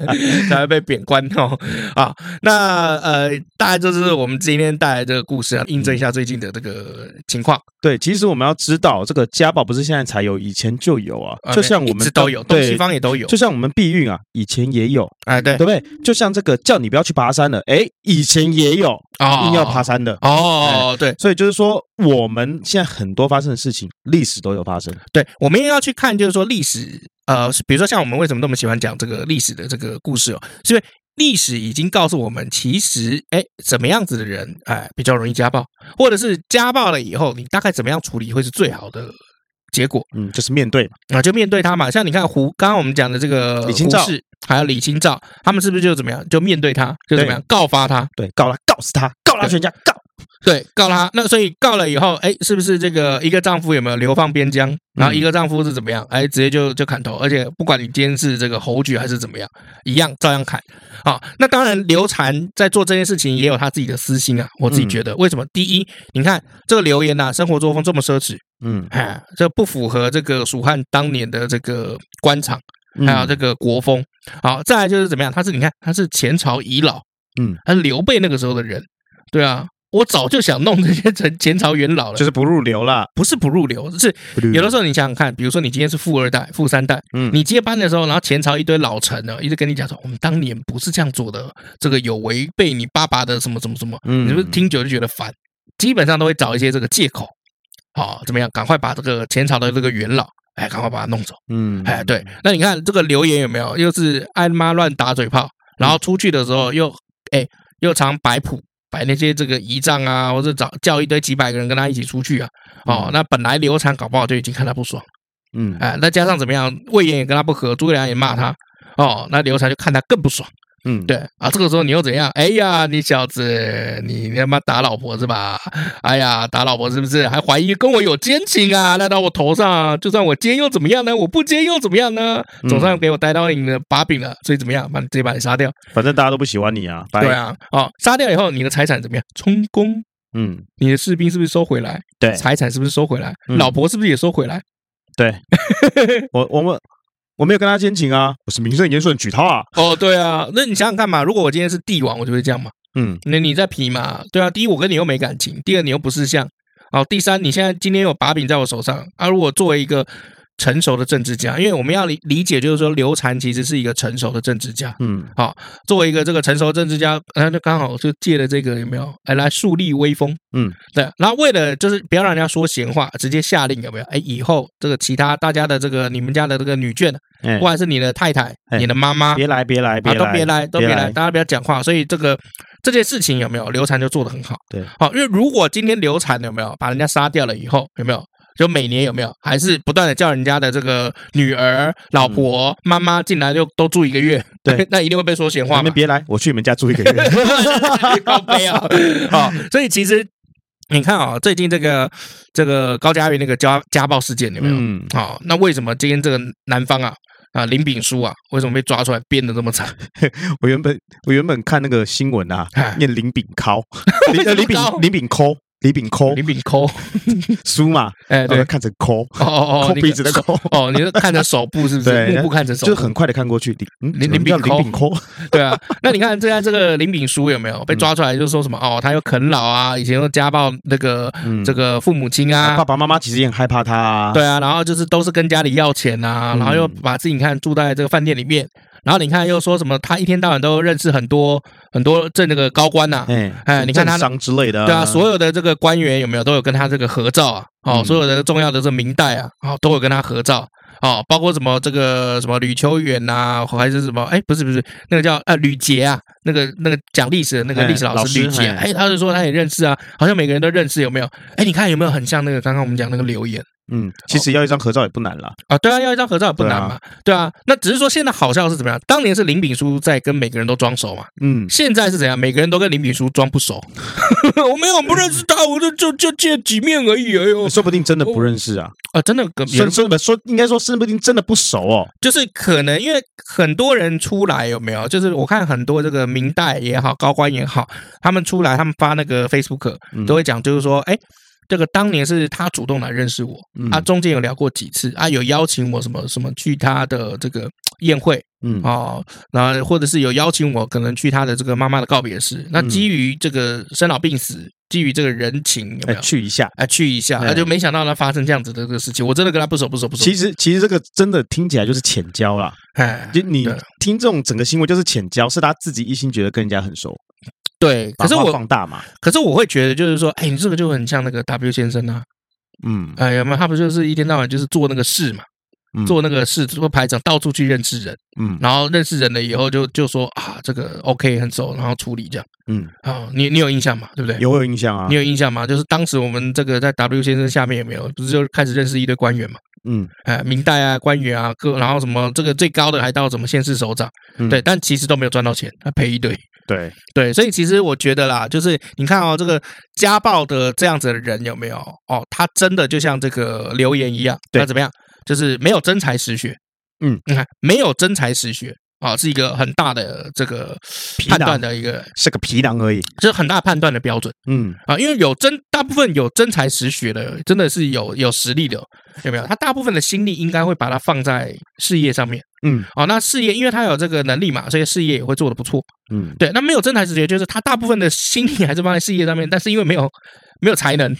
才会被贬官哦。啊，那呃，大概就是我们今天带来这个故事啊，印证一下最近的这个情况。对，其实我们要知道，这个家暴不是现在才有，以前就有啊。就像我们都有，东西方也都有。就像我们避孕啊，以前也有，哎，对，对不对？就像这个叫你不要去爬山了，哎，以前也有硬要爬山的哦，对，所以就是说，我们现在很多发生的事情，历史都有发生。对，我们也要去看，就是说历史，呃，比如说像我们为什么那么喜欢讲这个历史的这个故事哦，是因为历史已经告诉我们，其实哎，怎么样子的人哎比较容易家暴，或者是家暴了以后，你大概怎么样处理会是最好的。结果，嗯，就是面对嘛，啊，就面对他嘛。像你看胡，刚刚我们讲的这个李清照，还有李清照，他们是不是就怎么样？就面对他，就怎么样？告发他，对，告他，告死他，告他全家，告。对，告他，那所以告了以后，哎，是不是这个一个丈夫有没有流放边疆？然后一个丈夫是怎么样？哎，直接就就砍头，而且不管你今天是这个侯爵还是怎么样，一样照样砍。好，那当然刘禅在做这件事情也有他自己的私心啊。我自己觉得，为什么？第一，你看这个刘言呐，生活作风这么奢侈，嗯，哎，这不符合这个蜀汉当年的这个官场，还有这个国风。好，再来就是怎么样？他是你看他是前朝遗老，嗯，他是刘备那个时候的人，对啊。我早就想弄这些前前朝元老了，就是不入流了，不是不入流，是有的时候你想想看，比如说你今天是富二代、富三代，嗯，你接班的时候，然后前朝一堆老臣呢，一直跟你讲说，我们当年不是这样做的，这个有违背你爸爸的什么什么什么，嗯，你是不是听久就觉得烦？基本上都会找一些这个借口，好，怎么样？赶快把这个前朝的这个元老，哎，赶快把他弄走，嗯，哎，对，那你看这个刘言有没有？又是爱妈乱打嘴炮，然后出去的时候又哎又常摆谱。摆那些这个仪仗啊，或者找叫一堆几百个人跟他一起出去啊，哦，那本来刘禅搞不好就已经看他不爽，嗯，哎，那加上怎么样，魏延也跟他不和，诸葛亮也骂他，哦，那刘禅就看他更不爽。嗯，对啊，这个时候你又怎样？哎呀，你小子，你他妈打老婆是吧？哎呀，打老婆是不是？还怀疑跟我有奸情啊？赖到我头上，就算我奸又怎么样呢？我不奸又怎么样呢？总算给我逮到你的把柄了，所以怎么样？把你直接把你杀掉。反正大家都不喜欢你啊。对啊，哦，杀掉以后，你的财产怎么样？充公。嗯，你的士兵是不是收回来？对，财产是不是收回来？老婆是不是也收回来？对，我我们。我没有跟他奸情啊，我是名正言顺娶她啊。哦，对啊，那你想想看嘛，如果我今天是帝王，我就会这样嘛。嗯，那你在皮嘛？对啊，第一我跟你又没感情，第二你又不是像，哦，第三，你现在今天有把柄在我手上啊，如果作为一个。成熟的政治家，因为我们要理理解，就是说刘禅其实是一个成熟的政治家。嗯，好，作为一个这个成熟的政治家，他就刚好就借了这个有没有？哎，来树立威风。嗯，对。然后为了就是不要让人家说闲话，直接下令有没有？哎，以后这个其他大家的这个你们家的这个女眷，不管是你的太太、你的妈妈，别来别来，别来，都别来都别来，大家不要讲话。所以这个这件事情有没有？刘禅就做得很好。对，好，因为如果今天刘禅有没有把人家杀掉了以后，有没有？就每年有没有，还是不断的叫人家的这个女儿、老婆、妈妈进来就都住一个月？对，那一定会被说闲话。你们别来，我去你们家住一个月。高飞啊！好，所以其实你看啊，最近这个这个高嘉瑜那个家家暴事件有没有？嗯，好，那为什么今天这个男方啊啊林炳书啊，为什么被抓出来编的这么惨？我原本我原本看那个新闻啊，念林炳抠，林炳林炳抠。李炳抠，李炳抠，书嘛，哎，对，看成抠，哦哦哦，抠鼻子的抠，哦，你是看着手部是不是？目不看成手，就很快的看过去。林林炳抠，林炳抠，对啊。那你看，现在这个林炳书有没有被抓出来？就说什么？哦，他又啃老啊，以前又家暴那个这个父母亲啊，爸爸妈妈其实也很害怕他啊。对啊，然后就是都是跟家里要钱啊，然后又把自己看住在这个饭店里面。然后你看，又说什么？他一天到晚都认识很多很多这那个高官呐，哎哎，你看他商之类的，对啊，所有的这个官员有没有都有跟他这个合照啊？哦，所有的重要的这明代啊，哦，都有跟他合照哦，包括什么这个什么吕秋远呐，还是什么？哎，不是不是，那个叫呃吕杰啊，那个那个讲历史的那个历史老师吕杰，哎，他就说他也认识啊，好像每个人都认识，有没有？哎，你看有没有很像那个刚刚我们讲那个留言？嗯，其实要一张合照也不难啦。啊，对啊，要一张合照也不难嘛，对啊，那只是说现在好笑是怎么样？当年是林炳书在跟每个人都装熟嘛，嗯，现在是怎样？每个人都跟林炳书装不熟。我没有不认识他，我就就就见几面而已，哎呦，说不定真的不认识啊，啊，真的跟说说应该说说不定真的不熟哦，就是可能因为很多人出来有没有？就是我看很多这个明代也好，高官也好，他们出来他们发那个 Facebook 都会讲，就是说，哎。这个当年是他主动来认识我，啊，中间有聊过几次，啊，有邀请我什么什么去他的这个宴会，嗯，哦，然后或者是有邀请我可能去他的这个妈妈的告别式，那基于这个生老病死，基于这个人情，有没有去一下？哎，去一下，那就没想到他发生这样子的这个事情，我真的跟他不熟不熟不熟。其实其实这个真的听起来就是浅交啦，哎，就你听这种整个新闻就是浅交，是他自己一心觉得跟人家很熟。对，可是我放大嘛，可是我会觉得就是说，哎，你这个就很像那个 W 先生啊，嗯，哎，呀没有？他不就是一天到晚就是做那个事嘛，做那个事，做排长，到处去认识人，嗯，然后认识人了以后就就说啊，这个 OK 很熟，然后处理这样，嗯，好，你你有印象吗？对不对？有有印象啊，你有印象吗？就是当时我们这个在 W 先生下面有没有，不是就开始认识一堆官员嘛？嗯，哎，明代啊，官员啊，各然后什么这个最高的还到什么县市首长，对，但其实都没有赚到钱，他赔一堆。对。对，所以其实我觉得啦，就是你看哦，这个家暴的这样子的人有没有？哦？他真的就像这个留言一样，他怎么样？就是没有真才实学，嗯，你看没有真才实学啊，是一个很大的这个判断的一个，是个皮囊而已，就是很大判断的标准，嗯啊，因为有真大部分有真才实学的，真的是有有实力的，有没有？他大部分的心力应该会把它放在事业上面。嗯，哦，那事业，因为他有这个能力嘛，所以事业也会做得不错。嗯，对，那没有真才实学，就是他大部分的心力还是放在事业上面，但是因为没有没有才能，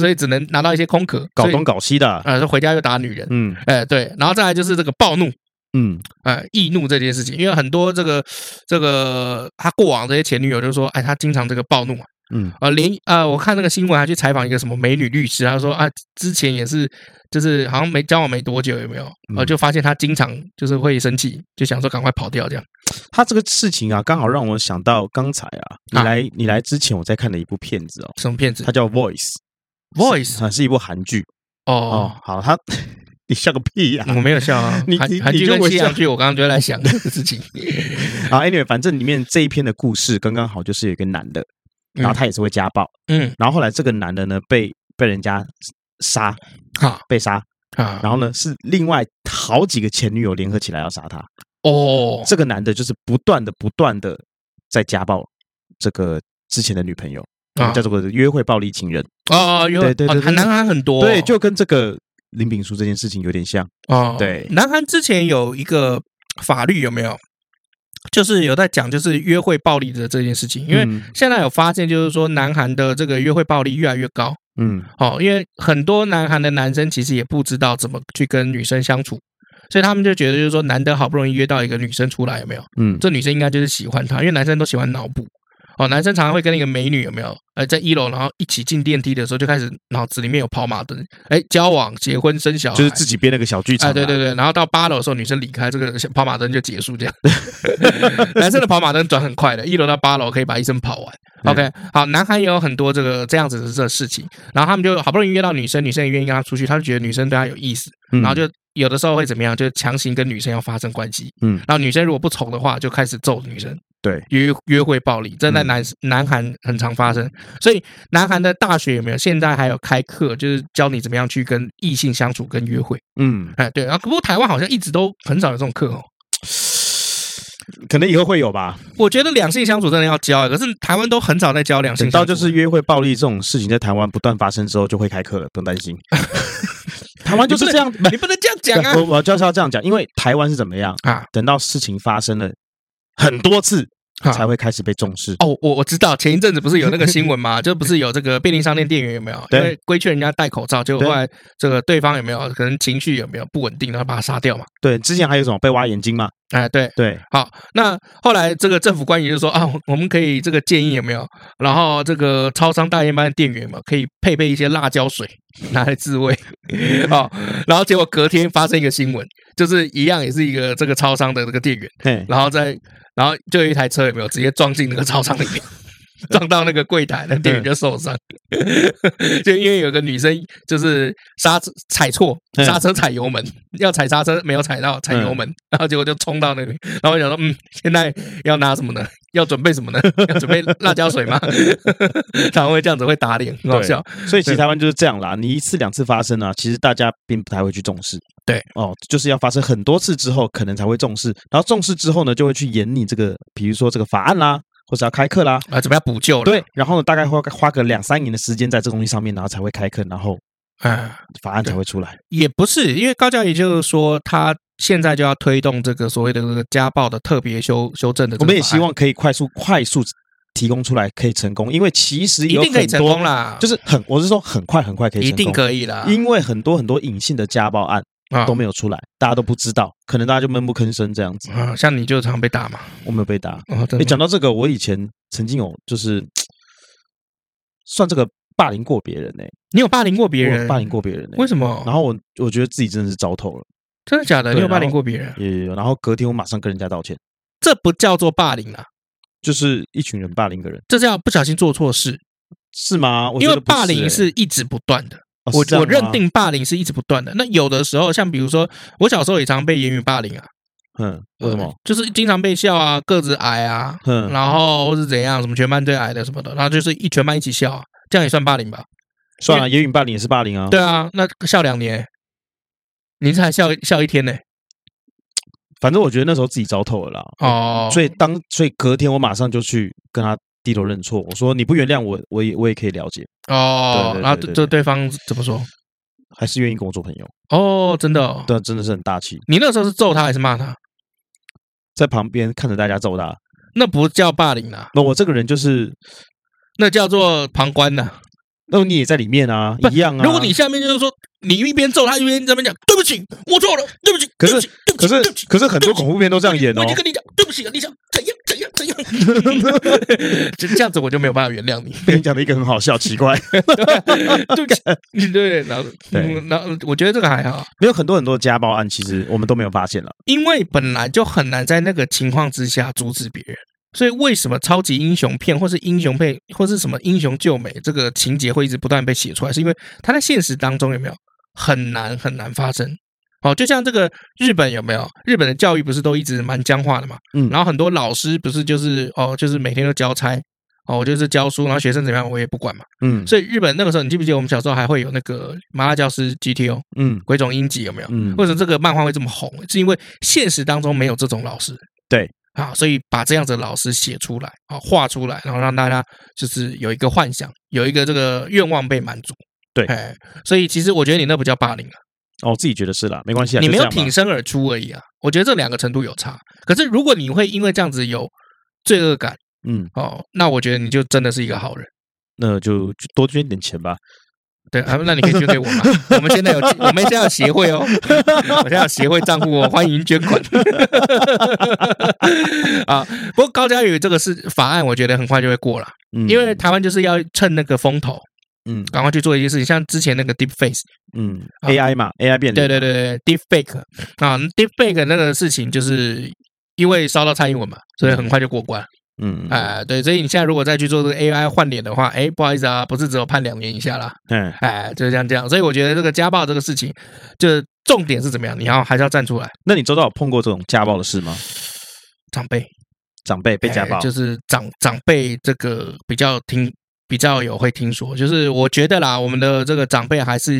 所以只能拿到一些空壳，搞东搞西的，呃，说回家又打女人。嗯，哎，对，然后再来就是这个暴怒，嗯，哎，易怒这件事情，因为很多这个这个他过往这些前女友就说，哎，他经常这个暴怒啊。嗯啊，连啊，我看那个新闻还去采访一个什么美女律师，他说啊，之前也是，就是好像没交往没多久，有没有？呃，就发现他经常就是会生气，就想说赶快跑掉这样。他这个事情啊，刚好让我想到刚才啊，你来你来之前我在看的一部片子哦，什么片子？它叫 Voice，Voice 啊，是一部韩剧。哦哦，好，他你笑个屁呀！我没有笑啊，你你你就西洋剧，我刚刚就在想这个事情。好，Anyway，反正里面这一篇的故事刚刚好就是有一个男的。然后他也是会家暴，嗯，然后后来这个男的呢被被人家杀，哈，被杀，啊，然后呢是另外好几个前女友联合起来要杀他，哦，这个男的就是不断的不断的在家暴这个之前的女朋友，叫做约会暴力情人，哦，对对对，男孩很多，对，就跟这个林炳书这件事情有点像，哦，对，南韩之前有一个法律有没有？就是有在讲，就是约会暴力的这件事情，因为现在有发现，就是说南韩的这个约会暴力越来越高嗯，哦，因为很多南韩的男生其实也不知道怎么去跟女生相处，所以他们就觉得就是说，难得好不容易约到一个女生出来，有没有？嗯，这女生应该就是喜欢他，因为男生都喜欢脑补。哦，男生常常会跟那个美女有没有？呃，在一楼，然后一起进电梯的时候，就开始脑子里面有跑马灯，哎，交往、结婚、生小孩，就是自己编了个小剧场。哎，对对对，然后到八楼的时候，女生离开，这个跑马灯就结束，这样。男生的跑马灯转很快的，一楼到八楼可以把一生跑完。OK，好，男孩也有很多这个这样子的这个事情，然后他们就好不容易约到女生，女生也愿意跟他出去，他就觉得女生对他有意思，然后就。有的时候会怎么样？就强行跟女生要发生关系，嗯，然后女生如果不从的话，就开始揍女生，对，约约会暴力，这在南南韩很常发生。所以南韩的大学有没有？现在还有开课，就是教你怎么样去跟异性相处跟约会，嗯，哎，对啊。不过台湾好像一直都很少有这种课哦，可能以后会有吧。我觉得两性相处真的要教，可是台湾都很少在教两性。等到就是约会暴力这种事情在台湾不断发生之后，就会开课了，不用担心。台湾就是这样，你不能这样讲啊！我我就是要这样讲，因为台湾是怎么样啊？等到事情发生了很多次，才会开始被重视。哦，我我知道，前一阵子不是有那个新闻吗？就不是有这个便利商店店员有没有？因为规劝人家戴口罩，结果后来这个对方有没有可能情绪有没有不稳定，然后把他杀掉嘛？对，之前还有什么被挖眼睛嘛？哎，对对，好，那后来这个政府官员就说啊，我们可以这个建议有没有？然后这个超商大夜班的店员嘛，可以配备一些辣椒水拿来自慰。好，然后结果隔天发生一个新闻，就是一样也是一个这个超商的这个店员，然后在然后就有一台车有没有直接撞进那个超商里面。撞到那个柜台，那店员就受伤，就因为有个女生就是刹车踩错，刹车踩油门，要踩刹车没有踩到，踩油门，然后结果就冲到那里。然后我想说，嗯，现在要拿什么呢？要准备什么呢？要准备辣椒水吗？常会这样子会打脸，很好笑。所以其实台湾就是这样啦，你一次两次发生啊，其实大家并不太会去重视。对哦，就是要发生很多次之后，可能才会重视。然后重视之后呢，就会去演你这个，比如说这个法案啦。或者要开课啦，啊，怎么样补救了？对，然后呢，大概花花个两三年的时间在这东西上面，然后才会开课，然后，啊，法案才会出来。也不是，因为高教也就是说，他现在就要推动这个所谓的这个家暴的特别修修正的。我们也希望可以快速快速提供出来，可以成功，因为其实有很多一定可以成功啦，就是很，我是说很快很快可以成功，一定可以啦，因为很多很多隐性的家暴案。都没有出来，大家都不知道，可能大家就闷不吭声这样子。啊，像你就常被打嘛？我没有被打。哦，你讲到这个，我以前曾经有就是算这个霸凌过别人呢。你有霸凌过别人？霸凌过别人？为什么？然后我我觉得自己真的是糟透了。真的假的？你有霸凌过别人？也有。然后隔天我马上跟人家道歉。这不叫做霸凌啊，就是一群人霸凌一个人。这叫不小心做错事，是吗？因为霸凌是一直不断的。我我认定霸凌是一直不断的。那有的时候，像比如说，我小时候也常被言语霸凌啊。嗯，为什么？就是经常被笑啊，个子矮啊，嗯，然后或是怎样，什么全班最矮的什么的，然后就是一全班一起笑啊，这样也算霸凌吧？算了，言语霸凌也是霸凌啊。对啊，那笑两年，您才笑笑一天呢。反正我觉得那时候自己糟透了啦。哦，所以当所以隔天我马上就去跟他。低头认错，我说你不原谅我，我也我也可以了解哦。然后这对方怎么说？还是愿意跟我做朋友哦？真的、哦，对，真的是很大气。你那时候是揍他还是骂他？在旁边看着大家揍他，那不叫霸凌啊。那我这个人就是，那叫做旁观呐、啊。那你也在里面啊，一样啊。如果你下面就是说，你一边揍他，一边在那边讲对不起，我错了，对不起。可是，可是，可是很多恐怖片都这样演哦。我已经跟你讲，对不起啊，你想怎样？怎样？就这样子，我就没有办法原谅你。被你讲的一个很好笑，奇怪。对不起，对，然后，然后，我觉得这个还好。没有很多很多家暴案，其实我们都没有发现了，因为本来就很难在那个情况之下阻止别人。所以，为什么超级英雄片或是英雄配或是什么英雄救美这个情节会一直不断被写出来？是因为它在现实当中有没有很难很难发生？哦，就像这个日本有没有？日本的教育不是都一直蛮僵化的嘛？嗯，然后很多老师不是就是哦，就是每天都交差哦，我就是教书，然后学生怎么样我也不管嘛。嗯，所以日本那个时候，你记不记得我们小时候还会有那个麻辣教师 GTO？嗯，鬼冢英吉有没有？嗯，为什么这个漫画会这么红？是因为现实当中没有这种老师。对。啊，所以把这样子的老师写出来啊，画出来，然后让大家就是有一个幻想，有一个这个愿望被满足。对，哎所以其实我觉得你那不叫霸凌啊。哦，我自己觉得是啦，没关系啊，你没有挺身而出而已啊。我觉得这两个程度有差。可是如果你会因为这样子有罪恶感，嗯，哦，那我觉得你就真的是一个好人。那就多捐点钱吧。对啊，那你可以捐给我嘛。我们现在有，我们现在有协会哦，我现在有协会账户哦，欢迎捐款。啊，不过高嘉宇这个是法案，我觉得很快就会过了，嗯，因为台湾就是要趁那个风头，嗯，赶快去做一些事情，像之前那个 Deep Face，嗯，AI 嘛，AI 变对对对对，Deep Fake 啊，Deep Fake 那个事情就是因为烧到蔡英文嘛，所以很快就过关。嗯，哎，对，所以你现在如果再去做这个 AI 换脸的话，哎，不好意思啊，不是只有判两年以下啦。嗯，哎，就是像这样，所以我觉得这个家暴这个事情，就是重点是怎么样？你要还是要站出来。那你周遭有碰过这种家暴的事吗？长辈，长辈被家暴，就是长长辈这个比较听比较有会听说，就是我觉得啦，我们的这个长辈还是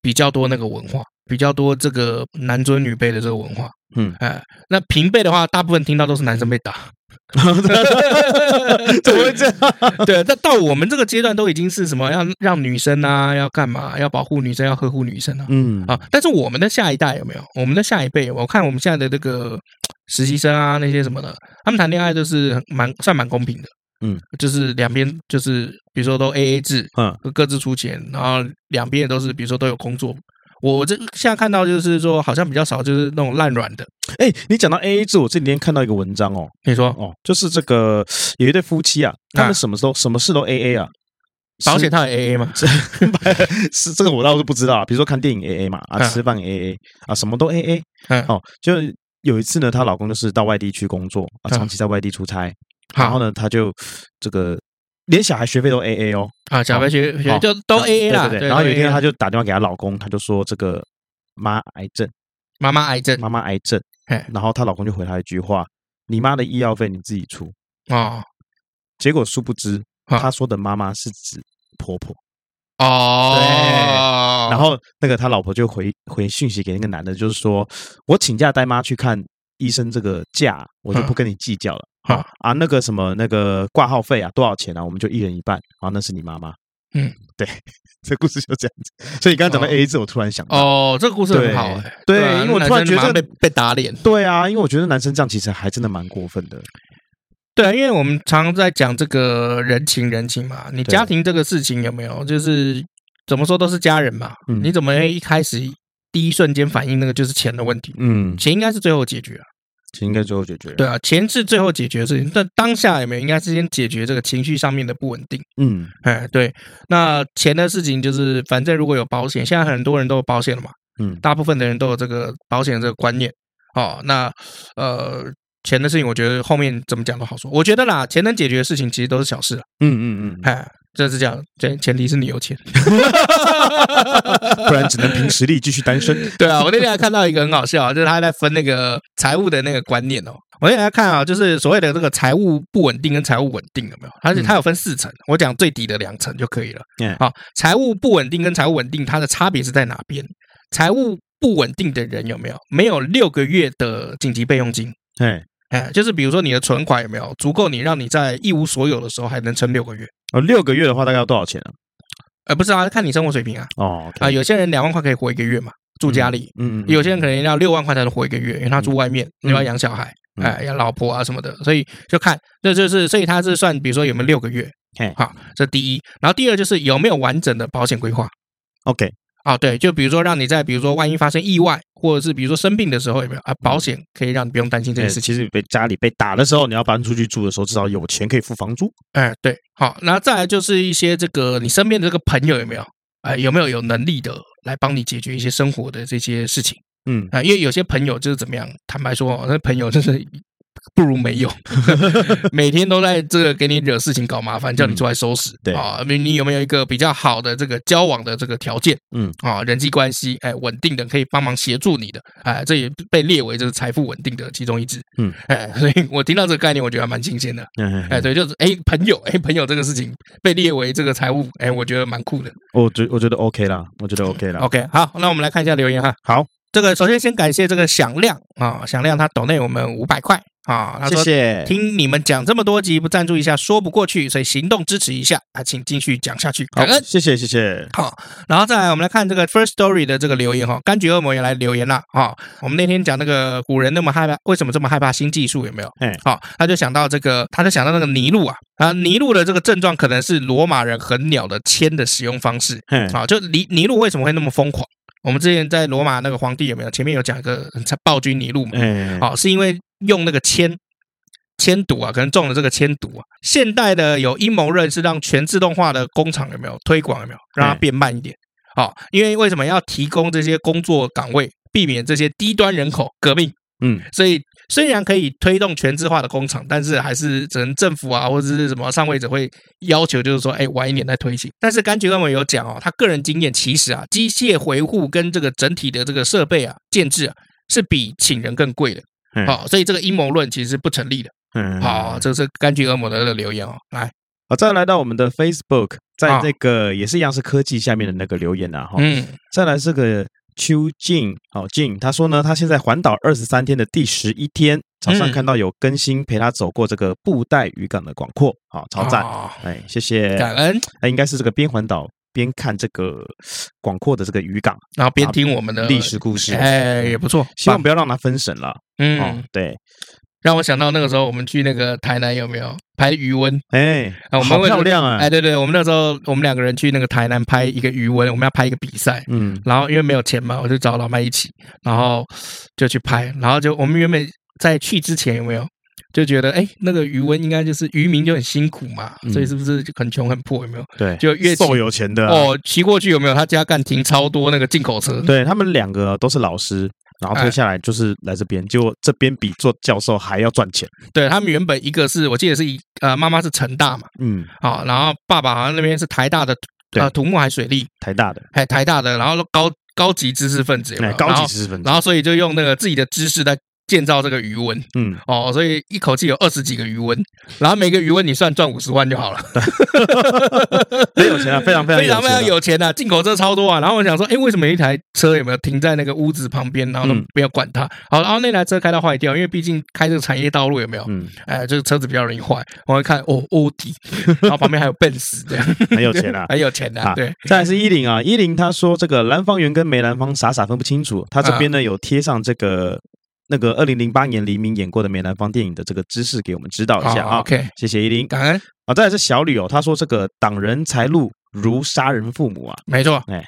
比较多那个文化，比较多这个男尊女卑的这个文化。嗯，哎，那平辈的话，大部分听到都是男生被打。怎么会这样？对，那到我们这个阶段都已经是什么？要让女生啊，要干嘛？要保护女生，要呵护女生啊。嗯啊，但是我们的下一代有没有？我们的下一辈，我看我们现在的这个实习生啊，那些什么的，他们谈恋爱都是蛮算蛮公平的。嗯，就是两边就是比如说都 AA 制，嗯，各自出钱，然后两边也都是比如说都有工作。我这现在看到就是说，好像比较少，就是那种烂软的。哎，你讲到 A A 制，我这几天看到一个文章哦，你说哦，就是这个有一对夫妻啊，他们什么时候什么事都 A A 啊？保险套也 A A 吗？是 这个我倒是不知道啊。比如说看电影 A A 嘛，啊，吃饭 A A 啊，什么都 A A。哦，就有一次呢，她老公就是到外地去工作啊，长期在外地出差，然后呢，他就这个。连小孩学费都 A A 哦，啊，小孩学学就都 A A 啦。对对对。然后有一天，他就打电话给她老公，他就说这个妈癌症，妈妈癌症，妈妈癌症。然后她老公就回他一句话：“你妈的医药费你自己出。”啊，结果殊不知，他说的妈妈是指婆婆。哦，对。然后那个他老婆就回回讯息给那个男的，就是说我请假带妈去看医生，这个假我就不跟你计较了。好啊，那个什么那个挂号费啊，多少钱啊？我们就一人一半。啊，那是你妈妈。嗯，对，这故事就这样子。所以你刚刚讲到 AA 制，我突然想到，哦，这个故事很好哎。对，因为我突然觉得被被打脸。对啊，因为我觉得男生这样其实还真的蛮过分的。对啊，因为我们常常在讲这个人情人情嘛，你家庭这个事情有没有？就是怎么说都是家人嘛。你怎么一开始第一瞬间反应那个就是钱的问题？嗯，钱应该是最后解决啊。钱应该最后解决。对啊，钱是最后解决的事情。但当下有没有应该是先解决这个情绪上面的不稳定？嗯，哎，对。那钱的事情就是，反正如果有保险，现在很多人都有保险了嘛。嗯，大部分的人都有这个保险这个观念。哦，那呃，钱的事情，我觉得后面怎么讲都好说。我觉得啦，钱能解决的事情其实都是小事。嗯嗯嗯，哎。这是这样，前前提是你有钱，不然只能凭实力继续单身。对啊，我那天还看到一个很好笑，就是他在分那个财务的那个观念哦。我那天看啊，就是所谓的这个财务不稳定跟财务稳定有没有？而且它有分四层，我讲最底的两层就可以了。嗯，好，财务不稳定跟财务稳定，它的差别是在哪边？财务不稳定的人有没有没有六个月的紧急备用金？对。哎，就是比如说你的存款有没有足够你让你在一无所有的时候还能撑六个月？哦，六个月的话大概要多少钱啊？呃，不是啊，看你生活水平啊。哦，啊，有些人两万块可以活一个月嘛，住家里。嗯嗯。有些人可能要六万块才能活一个月，因为他住外面，你要养小孩，哎，养老婆啊什么的，所以就看，这就是，所以他是算，比如说有没有六个月？好，这第一。然后第二就是有没有完整的保险规划？OK。啊，对，就比如说让你在，比如说万一发生意外，或者是比如说生病的时候，有没有啊？保险可以让你不用担心这件事情。其实被家里被打的时候，你要搬出去住的时候，至少有钱可以付房租。哎，对，好，那再来就是一些这个你身边的这个朋友有没有？哎，有没有有能力的来帮你解决一些生活的这些事情？嗯啊，因为有些朋友就是怎么样，坦白说，那朋友就是。不如没有，每天都在这个给你惹事情、搞麻烦，叫你出来收拾。对啊，你你有没有一个比较好的这个交往的这个条件？嗯啊，人际关系哎稳定的，可以帮忙协助你的哎，这也被列为这个财富稳定的其中一支。嗯哎，所以我听到这个概念，我觉得还蛮新鲜的。嗯哎，对，就是哎朋友哎朋友这个事情被列为这个财务哎，我觉得蛮酷的。我觉我觉得 OK 啦，我觉得 OK 啦。OK 好，那我们来看一下留言哈。好。这个首先先感谢这个响亮啊，响亮他抖内我们五百块。啊，他说谢谢。听你们讲这么多集，不赞助一下说不过去，所以行动支持一下啊，请继续讲下去。感恩，谢谢谢谢。好，然后再来，我们来看这个 First Story 的这个留言哈，柑橘恶魔也来留言了啊。我们那天讲那个古人那么害怕，为什么这么害怕新技术？有没有？哎，好，他就想到这个，他就想到那个尼禄啊啊，尼禄的这个症状可能是罗马人狠鸟的铅的使用方式。嗯，好，就尼尼禄为什么会那么疯狂？我们之前在罗马那个皇帝有没有？前面有讲一个暴君尼禄嘛？嗯，好，是因为用那个铅。铅毒啊，可能中了这个铅毒啊。现代的有阴谋论是让全自动化的工厂有没有推广有没有让它变慢一点？好、哦，因为为什么要提供这些工作岗位，避免这些低端人口革命？嗯，所以虽然可以推动全自动化的工厂，但是还是只能政府啊或者是什么上位者会要求，就是说，哎，晚一点再推行。但是柑橘恶魔有讲哦，他个人经验其实啊，机械维护跟这个整体的这个设备啊建制啊，是比请人更贵的。好、哦，所以这个阴谋论其实是不成立的。嗯，好，这是柑橘恶魔的留言哦。来，好，再来到我们的 Facebook，在那个也是一样是科技下面的那个留言啊。哈，嗯，再来这个邱静，好静，他说呢，他现在环岛二十三天的第十一天，早上看到有更新陪他走过这个布袋渔港的广阔，好，超赞，哎，谢谢，感恩。那应该是这个边环岛边看这个广阔的这个渔港，然后边听我们的历史故事，哎，也不错。希望不要让他分神了。嗯，对。让我想到那个时候，我们去那个台南有没有拍鱼温？哎，我们好漂亮啊！哎，对对，我们那时候我们两个人去那个台南拍一个鱼温，我们要拍一个比赛。嗯，然后因为没有钱嘛，我就找老麦一起，然后就去拍。然后就我们原本在去之前有没有就觉得，哎，那个渔翁应该就是渔民就很辛苦嘛，所以是不是就很穷很破？有没有？对，就越瘦有钱的哦，骑过去有没有？他家干停超多那个进口车。对，他们两个都是老师。然后退下来就是来这边，结果这边比做教授还要赚钱。对，他们原本一个是我记得是一呃妈妈是成大嘛，嗯，好，然后爸爸好像那边是台大的呃土木还水利，台大的，还台大的，然后高高级知识分子高级知识分子，然后所以就用那个自己的知识在。建造这个余温，嗯，哦，所以一口气有二十几个余温，然后每个余温你算赚五十万就好了，很有钱啊，非常非常非常非常有钱啊，进口车超多啊。然后我想说，哎，为什么一台车有没有停在那个屋子旁边，然后都不要管它？好，然后那台车开到坏掉，因为毕竟开这个产业道路有没有？嗯，哎，这个车子比较容易坏。我会看，哦，奥迪，然后旁边还有奔驰，这样很有钱啊，很有钱的。对，再来是依林啊，依林他说这个蓝方圆跟梅兰芳傻傻分不清楚，他这边呢有贴上这个。那个二零零八年黎明演过的梅兰芳电影的这个知识给我们指导一下啊，OK，谢谢依林，感恩啊。再来是小吕哦，他说这个挡人财路如杀人父母啊，没错，哎，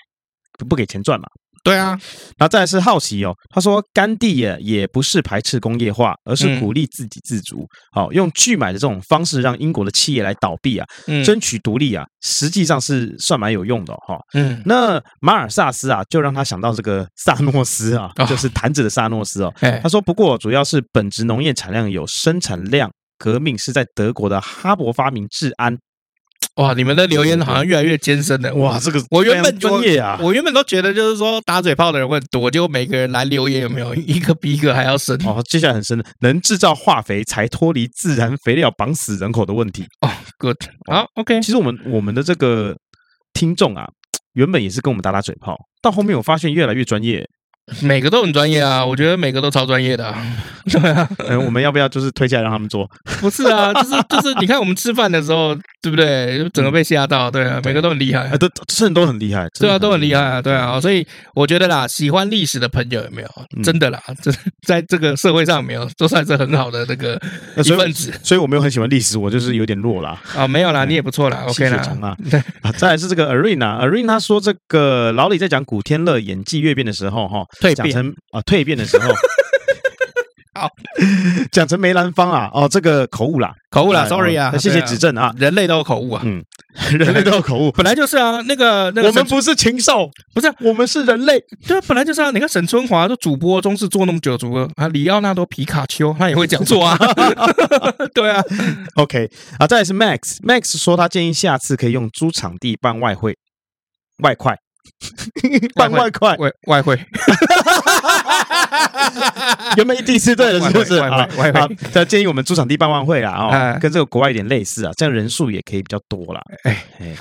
不给钱赚嘛。对啊，然后再来是好奇哦，他说甘地也也不是排斥工业化，而是鼓励自给自足，好、嗯、用拒买的这种方式让英国的企业来倒闭啊，嗯、争取独立啊，实际上是算蛮有用的哈、哦。嗯，那马尔萨斯啊，就让他想到这个萨诺斯啊，哦、就是弹指的萨诺斯哦。嘿他说不过主要是本质农业产量有生产量革命是在德国的哈勃发明治安。哇，你们的留言好像越来越艰深了。哇，这个我原本专业啊，我原本都觉得就是说打嘴炮的人会很多，结果每个人来留言有没有一个比一个还要深？哦，接下来很深的，能制造化肥才脱离自然肥料绑死人口的问题。哦，good，好，OK。其实我们我们的这个听众啊，原本也是跟我们打打嘴炮，到后面我发现越来越专业。每个都很专业啊，我觉得每个都超专业的。对啊，嗯，我们要不要就是推荐让他们做？不是啊，就 是就是，你看我们吃饭的时候，对不对？就整个被吓到，对啊，每个都很厉害，都真的都很厉害，对啊，都很厉害啊，对啊。所以我觉得啦，喜欢历史的朋友有没有？真的啦，这在这个社会上没有都算是很好的那个一份子。所以我没有很喜欢历史，我就是有点弱啦。啊，没有啦，你也不错啦，OK 啦。啊，对啊。再来是这个 Arena，Arena 他说这个老李在讲古天乐演技越变的时候，哈。蜕变。成啊，蜕变的时候，好。讲成梅兰芳啊，哦，这个口误啦，口误啦，sorry 啊，谢谢指正啊，人类都有口误啊，嗯，人类都有口误，本来就是啊，那个那个，我们不是禽兽，不是，我们是人类，对，本来就是啊，你看沈春华都主播中视做那么久，主播啊，里奥纳多皮卡丘他也会讲错啊，对啊，OK 啊，再来是 Max，Max 说他建议下次可以用租场地办外汇外快。半万块外外汇，有没有第一次对了？是不是啊？外汇，他建议我们租场地办外汇啦，哦，跟这个国外有点类似啊，这样人数也可以比较多啦。哎哎，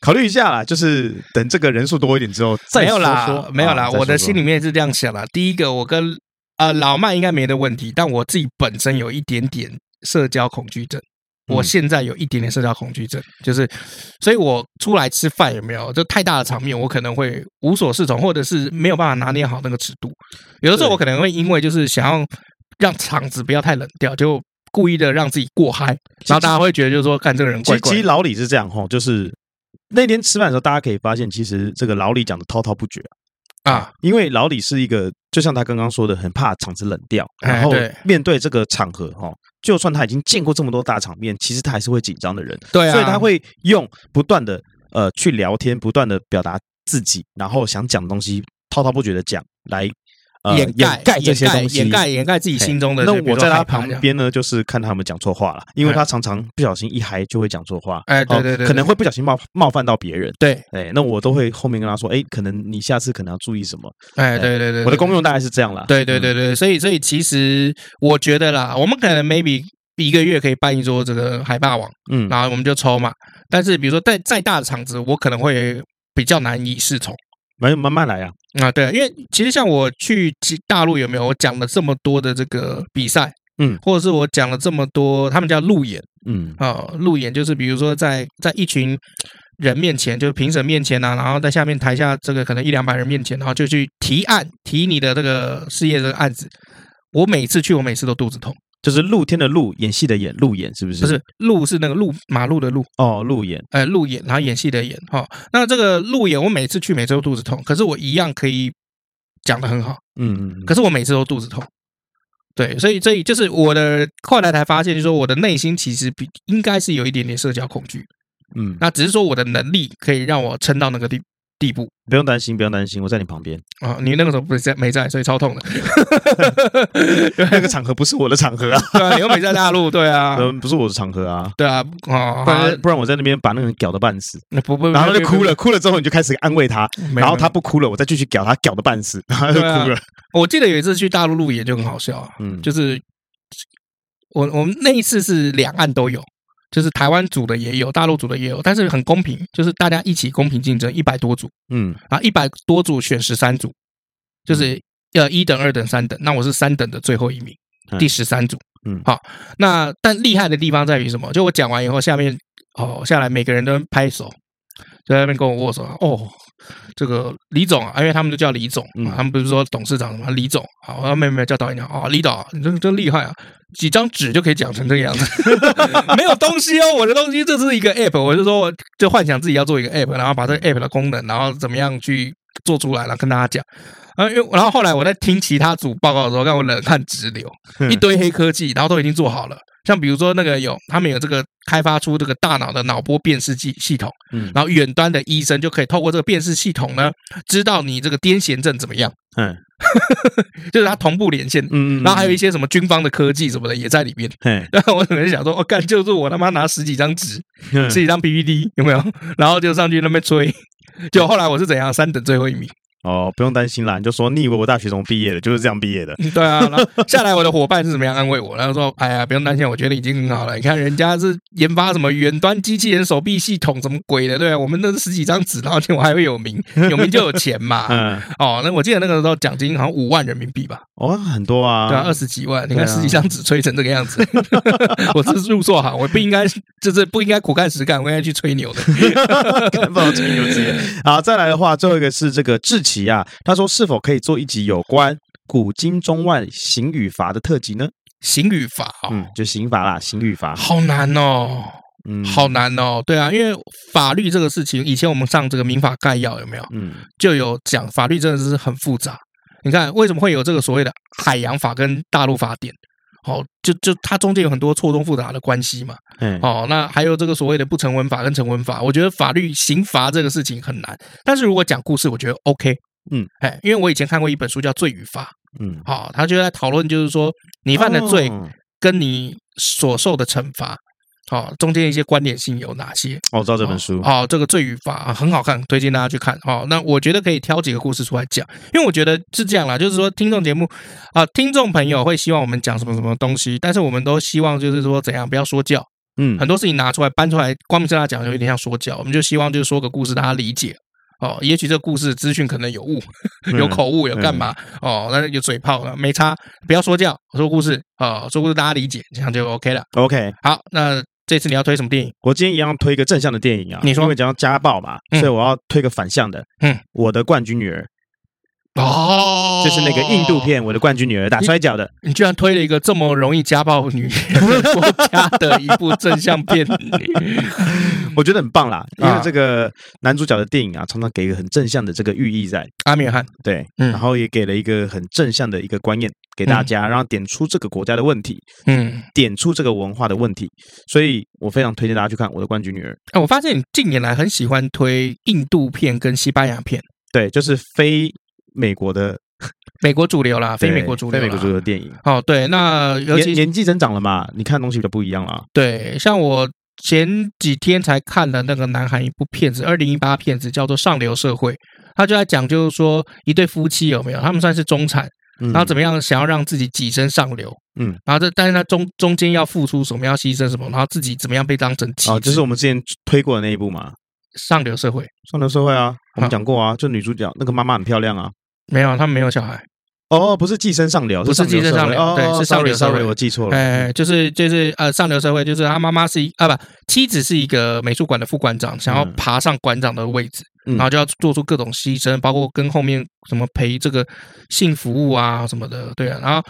考虑一下啦，就是等这个人数多一点之后再说。没有啦，没有啦，我的心里面是这样想啦。第一个，我跟呃老麦应该没的问题，但我自己本身有一点点社交恐惧症。我现在有一点点社交恐惧症，就是，所以我出来吃饭有没有就太大的场面，我可能会无所适从，或者是没有办法拿捏好那个尺度。有的时候我可能会因为就是想要让场子不要太冷掉，就故意的让自己过嗨，然后大家会觉得就是说，看这个人怪怪。其实老李是这样哈，就是那天吃饭的时候，大家可以发现，其实这个老李讲的滔滔不绝啊，因为老李是一个。就像他刚刚说的，很怕场子冷掉，然后面对这个场合哈，就算他已经见过这么多大场面，其实他还是会紧张的人。对啊，所以他会用不断的呃去聊天，不断的表达自己，然后想讲的东西滔滔不绝的讲来。掩盖这些东西，掩盖掩盖自己心中的。那我在他旁边呢，就是看他们讲错话了，因为他常常不小心一嗨就会讲错话。哎，对对对，可能会不小心冒冒犯到别人。对，哎，那我都会后面跟他说，哎，可能你下次可能要注意什么。哎，对对对，我的功用大概是这样啦。对对对对，所以所以其实我觉得啦，我们可能 maybe 一个月可以办一桌这个海霸王，嗯，然后我们就抽嘛。但是比如说在再大的场子，我可能会比较难以适从。没慢慢来呀，啊，对，因为其实像我去大陆有没有我讲了这么多的这个比赛，嗯，或者是我讲了这么多，他们叫路演，嗯，啊，路演就是比如说在在一群人面前，就是评审面前啊，然后在下面台下这个可能一两百人面前，然后就去提案提你的这个事业这个案子，我每次去，我每次都肚子痛。就是露天的露，演戏的演，路演是不是？不是，路是那个路，马路的路。哦，路演，哎，路演，然后演戏的演。哈，那这个路演，我每次去，每次都肚子痛，可是我一样可以讲的很好。嗯嗯。可是我每次都肚子痛。对，所以，所以就是我的后来才发现，就是说我的内心其实比应该是有一点点社交恐惧。嗯，那只是说我的能力可以让我撑到那个地地步，不用担心，不用担心，我在你旁边啊、哦。你那个时候不是在没在，所以超痛的。那个场合不是我的场合啊，对啊，你又没在大陆，对啊，嗯不是我的场合啊，对啊，哦、不然不然我在那边把那个人屌的半死，那不不，然后就哭了，哭了之后你就开始安慰他，然后他不哭了，我再继续屌他，屌的半死，然后他就哭了、啊。我记得有一次去大陆路演就很好笑啊，嗯，就是我我们那一次是两岸都有。就是台湾组的也有，大陆组的也有，但是很公平，就是大家一起公平竞争，一百多组，嗯，啊，一百多组选十三组，就是呃一等、二等、三等，那我是三等的最后一名，第十三组，嗯，好，那但厉害的地方在于什么？就我讲完以后，下面哦下来每个人都拍手，在那边跟我握手，哦。这个李总啊，因为他们就叫李总，他们不是说董事长什么李总，好，妹妹叫导演讲，哦，李导，你真真厉害啊，几张纸就可以讲成这个样子，没有东西哦，我的东西这是一个 app，我就说我就幻想自己要做一个 app，然后把这个 app 的功能，然后怎么样去做出来了，跟大家讲，啊，因为然后后来我在听其他组报告的时候，让我冷汗直流，一堆黑科技，然后都已经做好了。像比如说那个有他们有这个开发出这个大脑的脑波辨识系系统，嗯，然后远端的医生就可以透过这个辨识系统呢，知道你这个癫痫症怎么样，嗯，就是它同步连线，嗯，然后还有一些什么军方的科技什么的也在里面，嗯，然后我可能想说，我、哦、干就是我他妈拿十几张纸，十几张 PPT 有没有？然后就上去那边吹，就后来我是怎样三等最后一名。哦，不用担心啦，你就说你以为我大学怎么毕业的，就是这样毕业的。对啊，然后下来我的伙伴是怎么样安慰我？然后说，哎呀，不用担心，我觉得已经很好了。你看人家是研发什么远端机器人手臂系统，什么鬼的？对啊，我们那是十几张纸，然后我还会有名，有名就有钱嘛。嗯。哦，那我记得那个时候奖金好像五万人民币吧？哦，很多啊。对啊，二十几万。你看十几张纸吹成这个样子，啊、我是入错行，我不应该，就是不应该苦干实干，我应该去吹牛的。不好吹牛职业。好，再来的话，最后一个是这个志奇啊，他说。是否可以做一集有关古今中外刑与罚的特辑呢？刑与罚，嗯，就刑罚啦，刑与罚，好难哦，嗯，好难哦，对啊，因为法律这个事情，以前我们上这个民法概要有没有？嗯，就有讲法律真的是很复杂。你看为什么会有这个所谓的海洋法跟大陆法典？哦，就就它中间有很多错综复杂的关系嘛。嗯，哦，那还有这个所谓的不成文法跟成文法，我觉得法律刑罚这个事情很难。但是如果讲故事，我觉得 OK。嗯，哎，因为我以前看过一本书叫《罪与罚》，嗯，好、哦，他就在讨论，就是说你犯的罪跟你所受的惩罚，哦，中间一些关联性有哪些？哦，我知道这本书。哦，这个罪与罚很好看，推荐大家去看。哦，那我觉得可以挑几个故事出来讲，因为我觉得是这样啦，就是说听众节目啊，听众朋友会希望我们讲什么什么东西，但是我们都希望就是说怎样不要说教。嗯，很多事情拿出来搬出来，光明正大讲，有一点像说教。我们就希望就是说个故事，大家理解。哦，也许这个故事资讯可能有误，有口误，有干嘛？哦，那有嘴炮了，没差，不要说教，说故事啊，说故事大家理解，这样就 OK 了。OK，好，那这次你要推什么电影？我今天一样推一个正向的电影啊。你说，因为讲到家暴嘛，所以我要推个反向的。嗯，我的冠军女儿。哦，就是那个印度片《我的冠军女儿》打摔跤的。你居然推了一个这么容易家暴女人 国家的一部正向片，我觉得很棒啦。因为这个男主角的电影啊，常常给一个很正向的这个寓意在。阿米尔汗对，然后也给了一个很正向的一个观念给大家，然后点出这个国家的问题，嗯，点出这个文化的问题。所以我非常推荐大家去看《我的冠军女儿》。哎，我发现你近年来很喜欢推印度片跟西班牙片，对，就是非。美国的 美国主流啦，非美国主流，非美国主流的电影。哦，对，那尤其年纪增长了嘛，你看东西就不一样了。对，像我前几天才看了那个南韩一部片子，二零一八片子叫做《上流社会》，他就在讲，就是说一对夫妻有没有，他们算是中产，然后怎么样想要让自己跻身上流，嗯，然后这但是他中中间要付出什么，要牺牲什么，然后自己怎么样被当成妻子，哦，就是我们之前推过的那一部嘛，《上流社会》，上流社会啊，我们讲过啊，就女主角那个妈妈很漂亮啊。没有，他们没有小孩。哦，不是寄生上流，不是寄生上流，对，是上流社会。我记错了。哎，就是就是呃，上流社会，就是他妈妈是一啊不，妻子是一个美术馆的副馆长，想要爬上馆长的位置，然后就要做出各种牺牲，包括跟后面什么陪这个性服务啊什么的，对啊。然后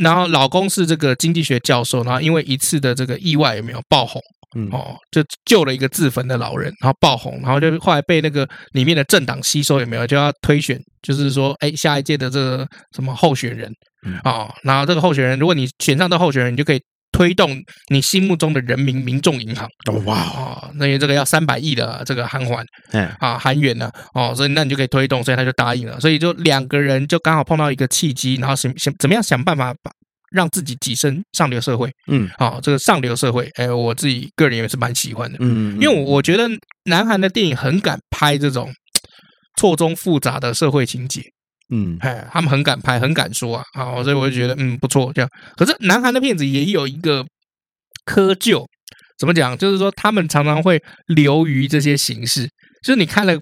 然后老公是这个经济学教授，然后因为一次的这个意外有没有爆红？嗯哦，就救了一个自焚的老人，然后爆红，然后就后来被那个里面的政党吸收，有没有就要推选，就是说，哎，下一届的这个什么候选人啊，然后这个候选人，如果你选上这候选人，你就可以推动你心目中的人民民众银行。哇哦，那这个要三百亿的这个韩元，嗯啊韩元呢，哦，所以那你就可以推动，所以他就答应了，所以就两个人就刚好碰到一个契机，然后想想怎么样想办法把。让自己跻身上流社会，嗯，好，这个上流社会，哎，我自己个人也是蛮喜欢的，嗯，因为我我觉得南韩的电影很敢拍这种 错综复杂的社会情节，嗯，哎，他们很敢拍，很敢说啊，好，所以我就觉得嗯不错，这样。可是南韩的片子也有一个窠臼，怎么讲？就是说他们常常会流于这些形式，就是你看了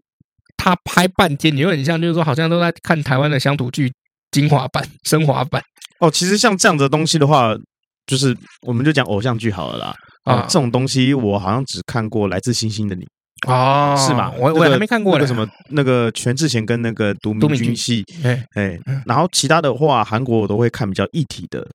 他拍半天，你会很像就是说好像都在看台湾的乡土剧精华版、升华版。哦，其实像这样的东西的话，就是我们就讲偶像剧好了啦。啊，这种东西我好像只看过《来自星星的你》哦，是吗？我我还没看过那个什么那个全智贤跟那个独敏俊系，哎哎，然后其他的话，韩国我都会看比较一体的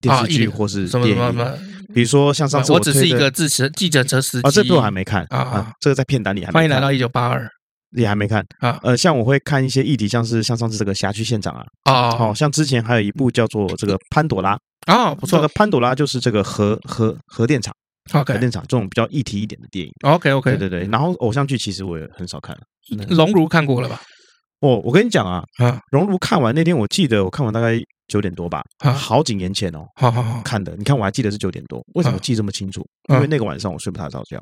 电视剧或是电影，比如说像上次我只是一个自持记者车司机，啊，这部我还没看啊，这个在片单里还没。欢迎来到一九八二。你还没看啊？呃，像我会看一些议题，像是像上次这个辖区县长啊，哦，好像之前还有一部叫做这个潘朵拉啊，不错，这个潘朵拉就是这个核核核电厂，OK，核电厂这种比较议题一点的电影，OK OK，对对对。然后偶像剧其实我也很少看，熔炉看过了吧？哦，我跟你讲啊，啊，熔炉看完那天，我记得我看完大概九点多吧，好几年前哦，好好好看的。你看我还记得是九点多，为什么记这么清楚？因为那个晚上我睡不太着觉。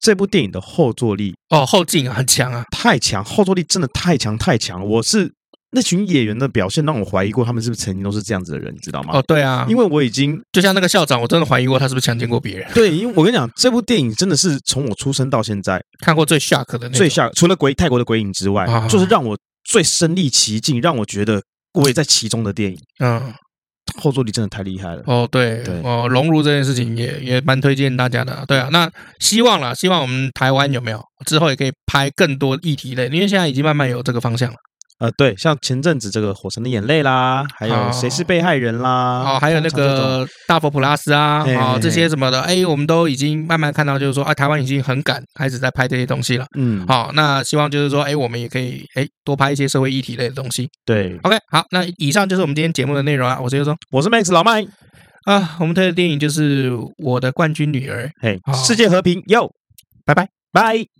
这部电影的后坐力哦，后劲很强啊，太强，后坐力真的太强太强了。我是那群演员的表现让我怀疑过，他们是不是曾经都是这样子的人，你知道吗？哦，对啊，因为我已经就像那个校长，我真的怀疑过他是不是强奸过别人。对，因为我跟你讲，这部电影真的是从我出生到现在 看过最 shock 的，最 shock 除了鬼泰国的鬼影之外，就是让我最身历其境，让我觉得我也在其中的电影。嗯。后坐力真的太厉害了哦，对，对哦，熔炉这件事情也也蛮推荐大家的，对啊，那希望啦，希望我们台湾有没有之后也可以拍更多议题类，因为现在已经慢慢有这个方向了。呃，对，像前阵子这个《火神的眼泪》啦，还有谁是被害人啦，哦，还有那个大佛普拉斯啊，啊，这些什么的，哎，我们都已经慢慢看到，就是说，啊，台湾已经很敢开始在拍这些东西了。嗯，好，那希望就是说，哎，我们也可以，哎，多拍一些社会议题类的东西。对，OK，好，那以上就是我们今天节目的内容啊。我是优松，我是 Max 老麦啊。我们推的电影就是《我的冠军女儿》。嘿，世界和平，哟，拜拜，拜。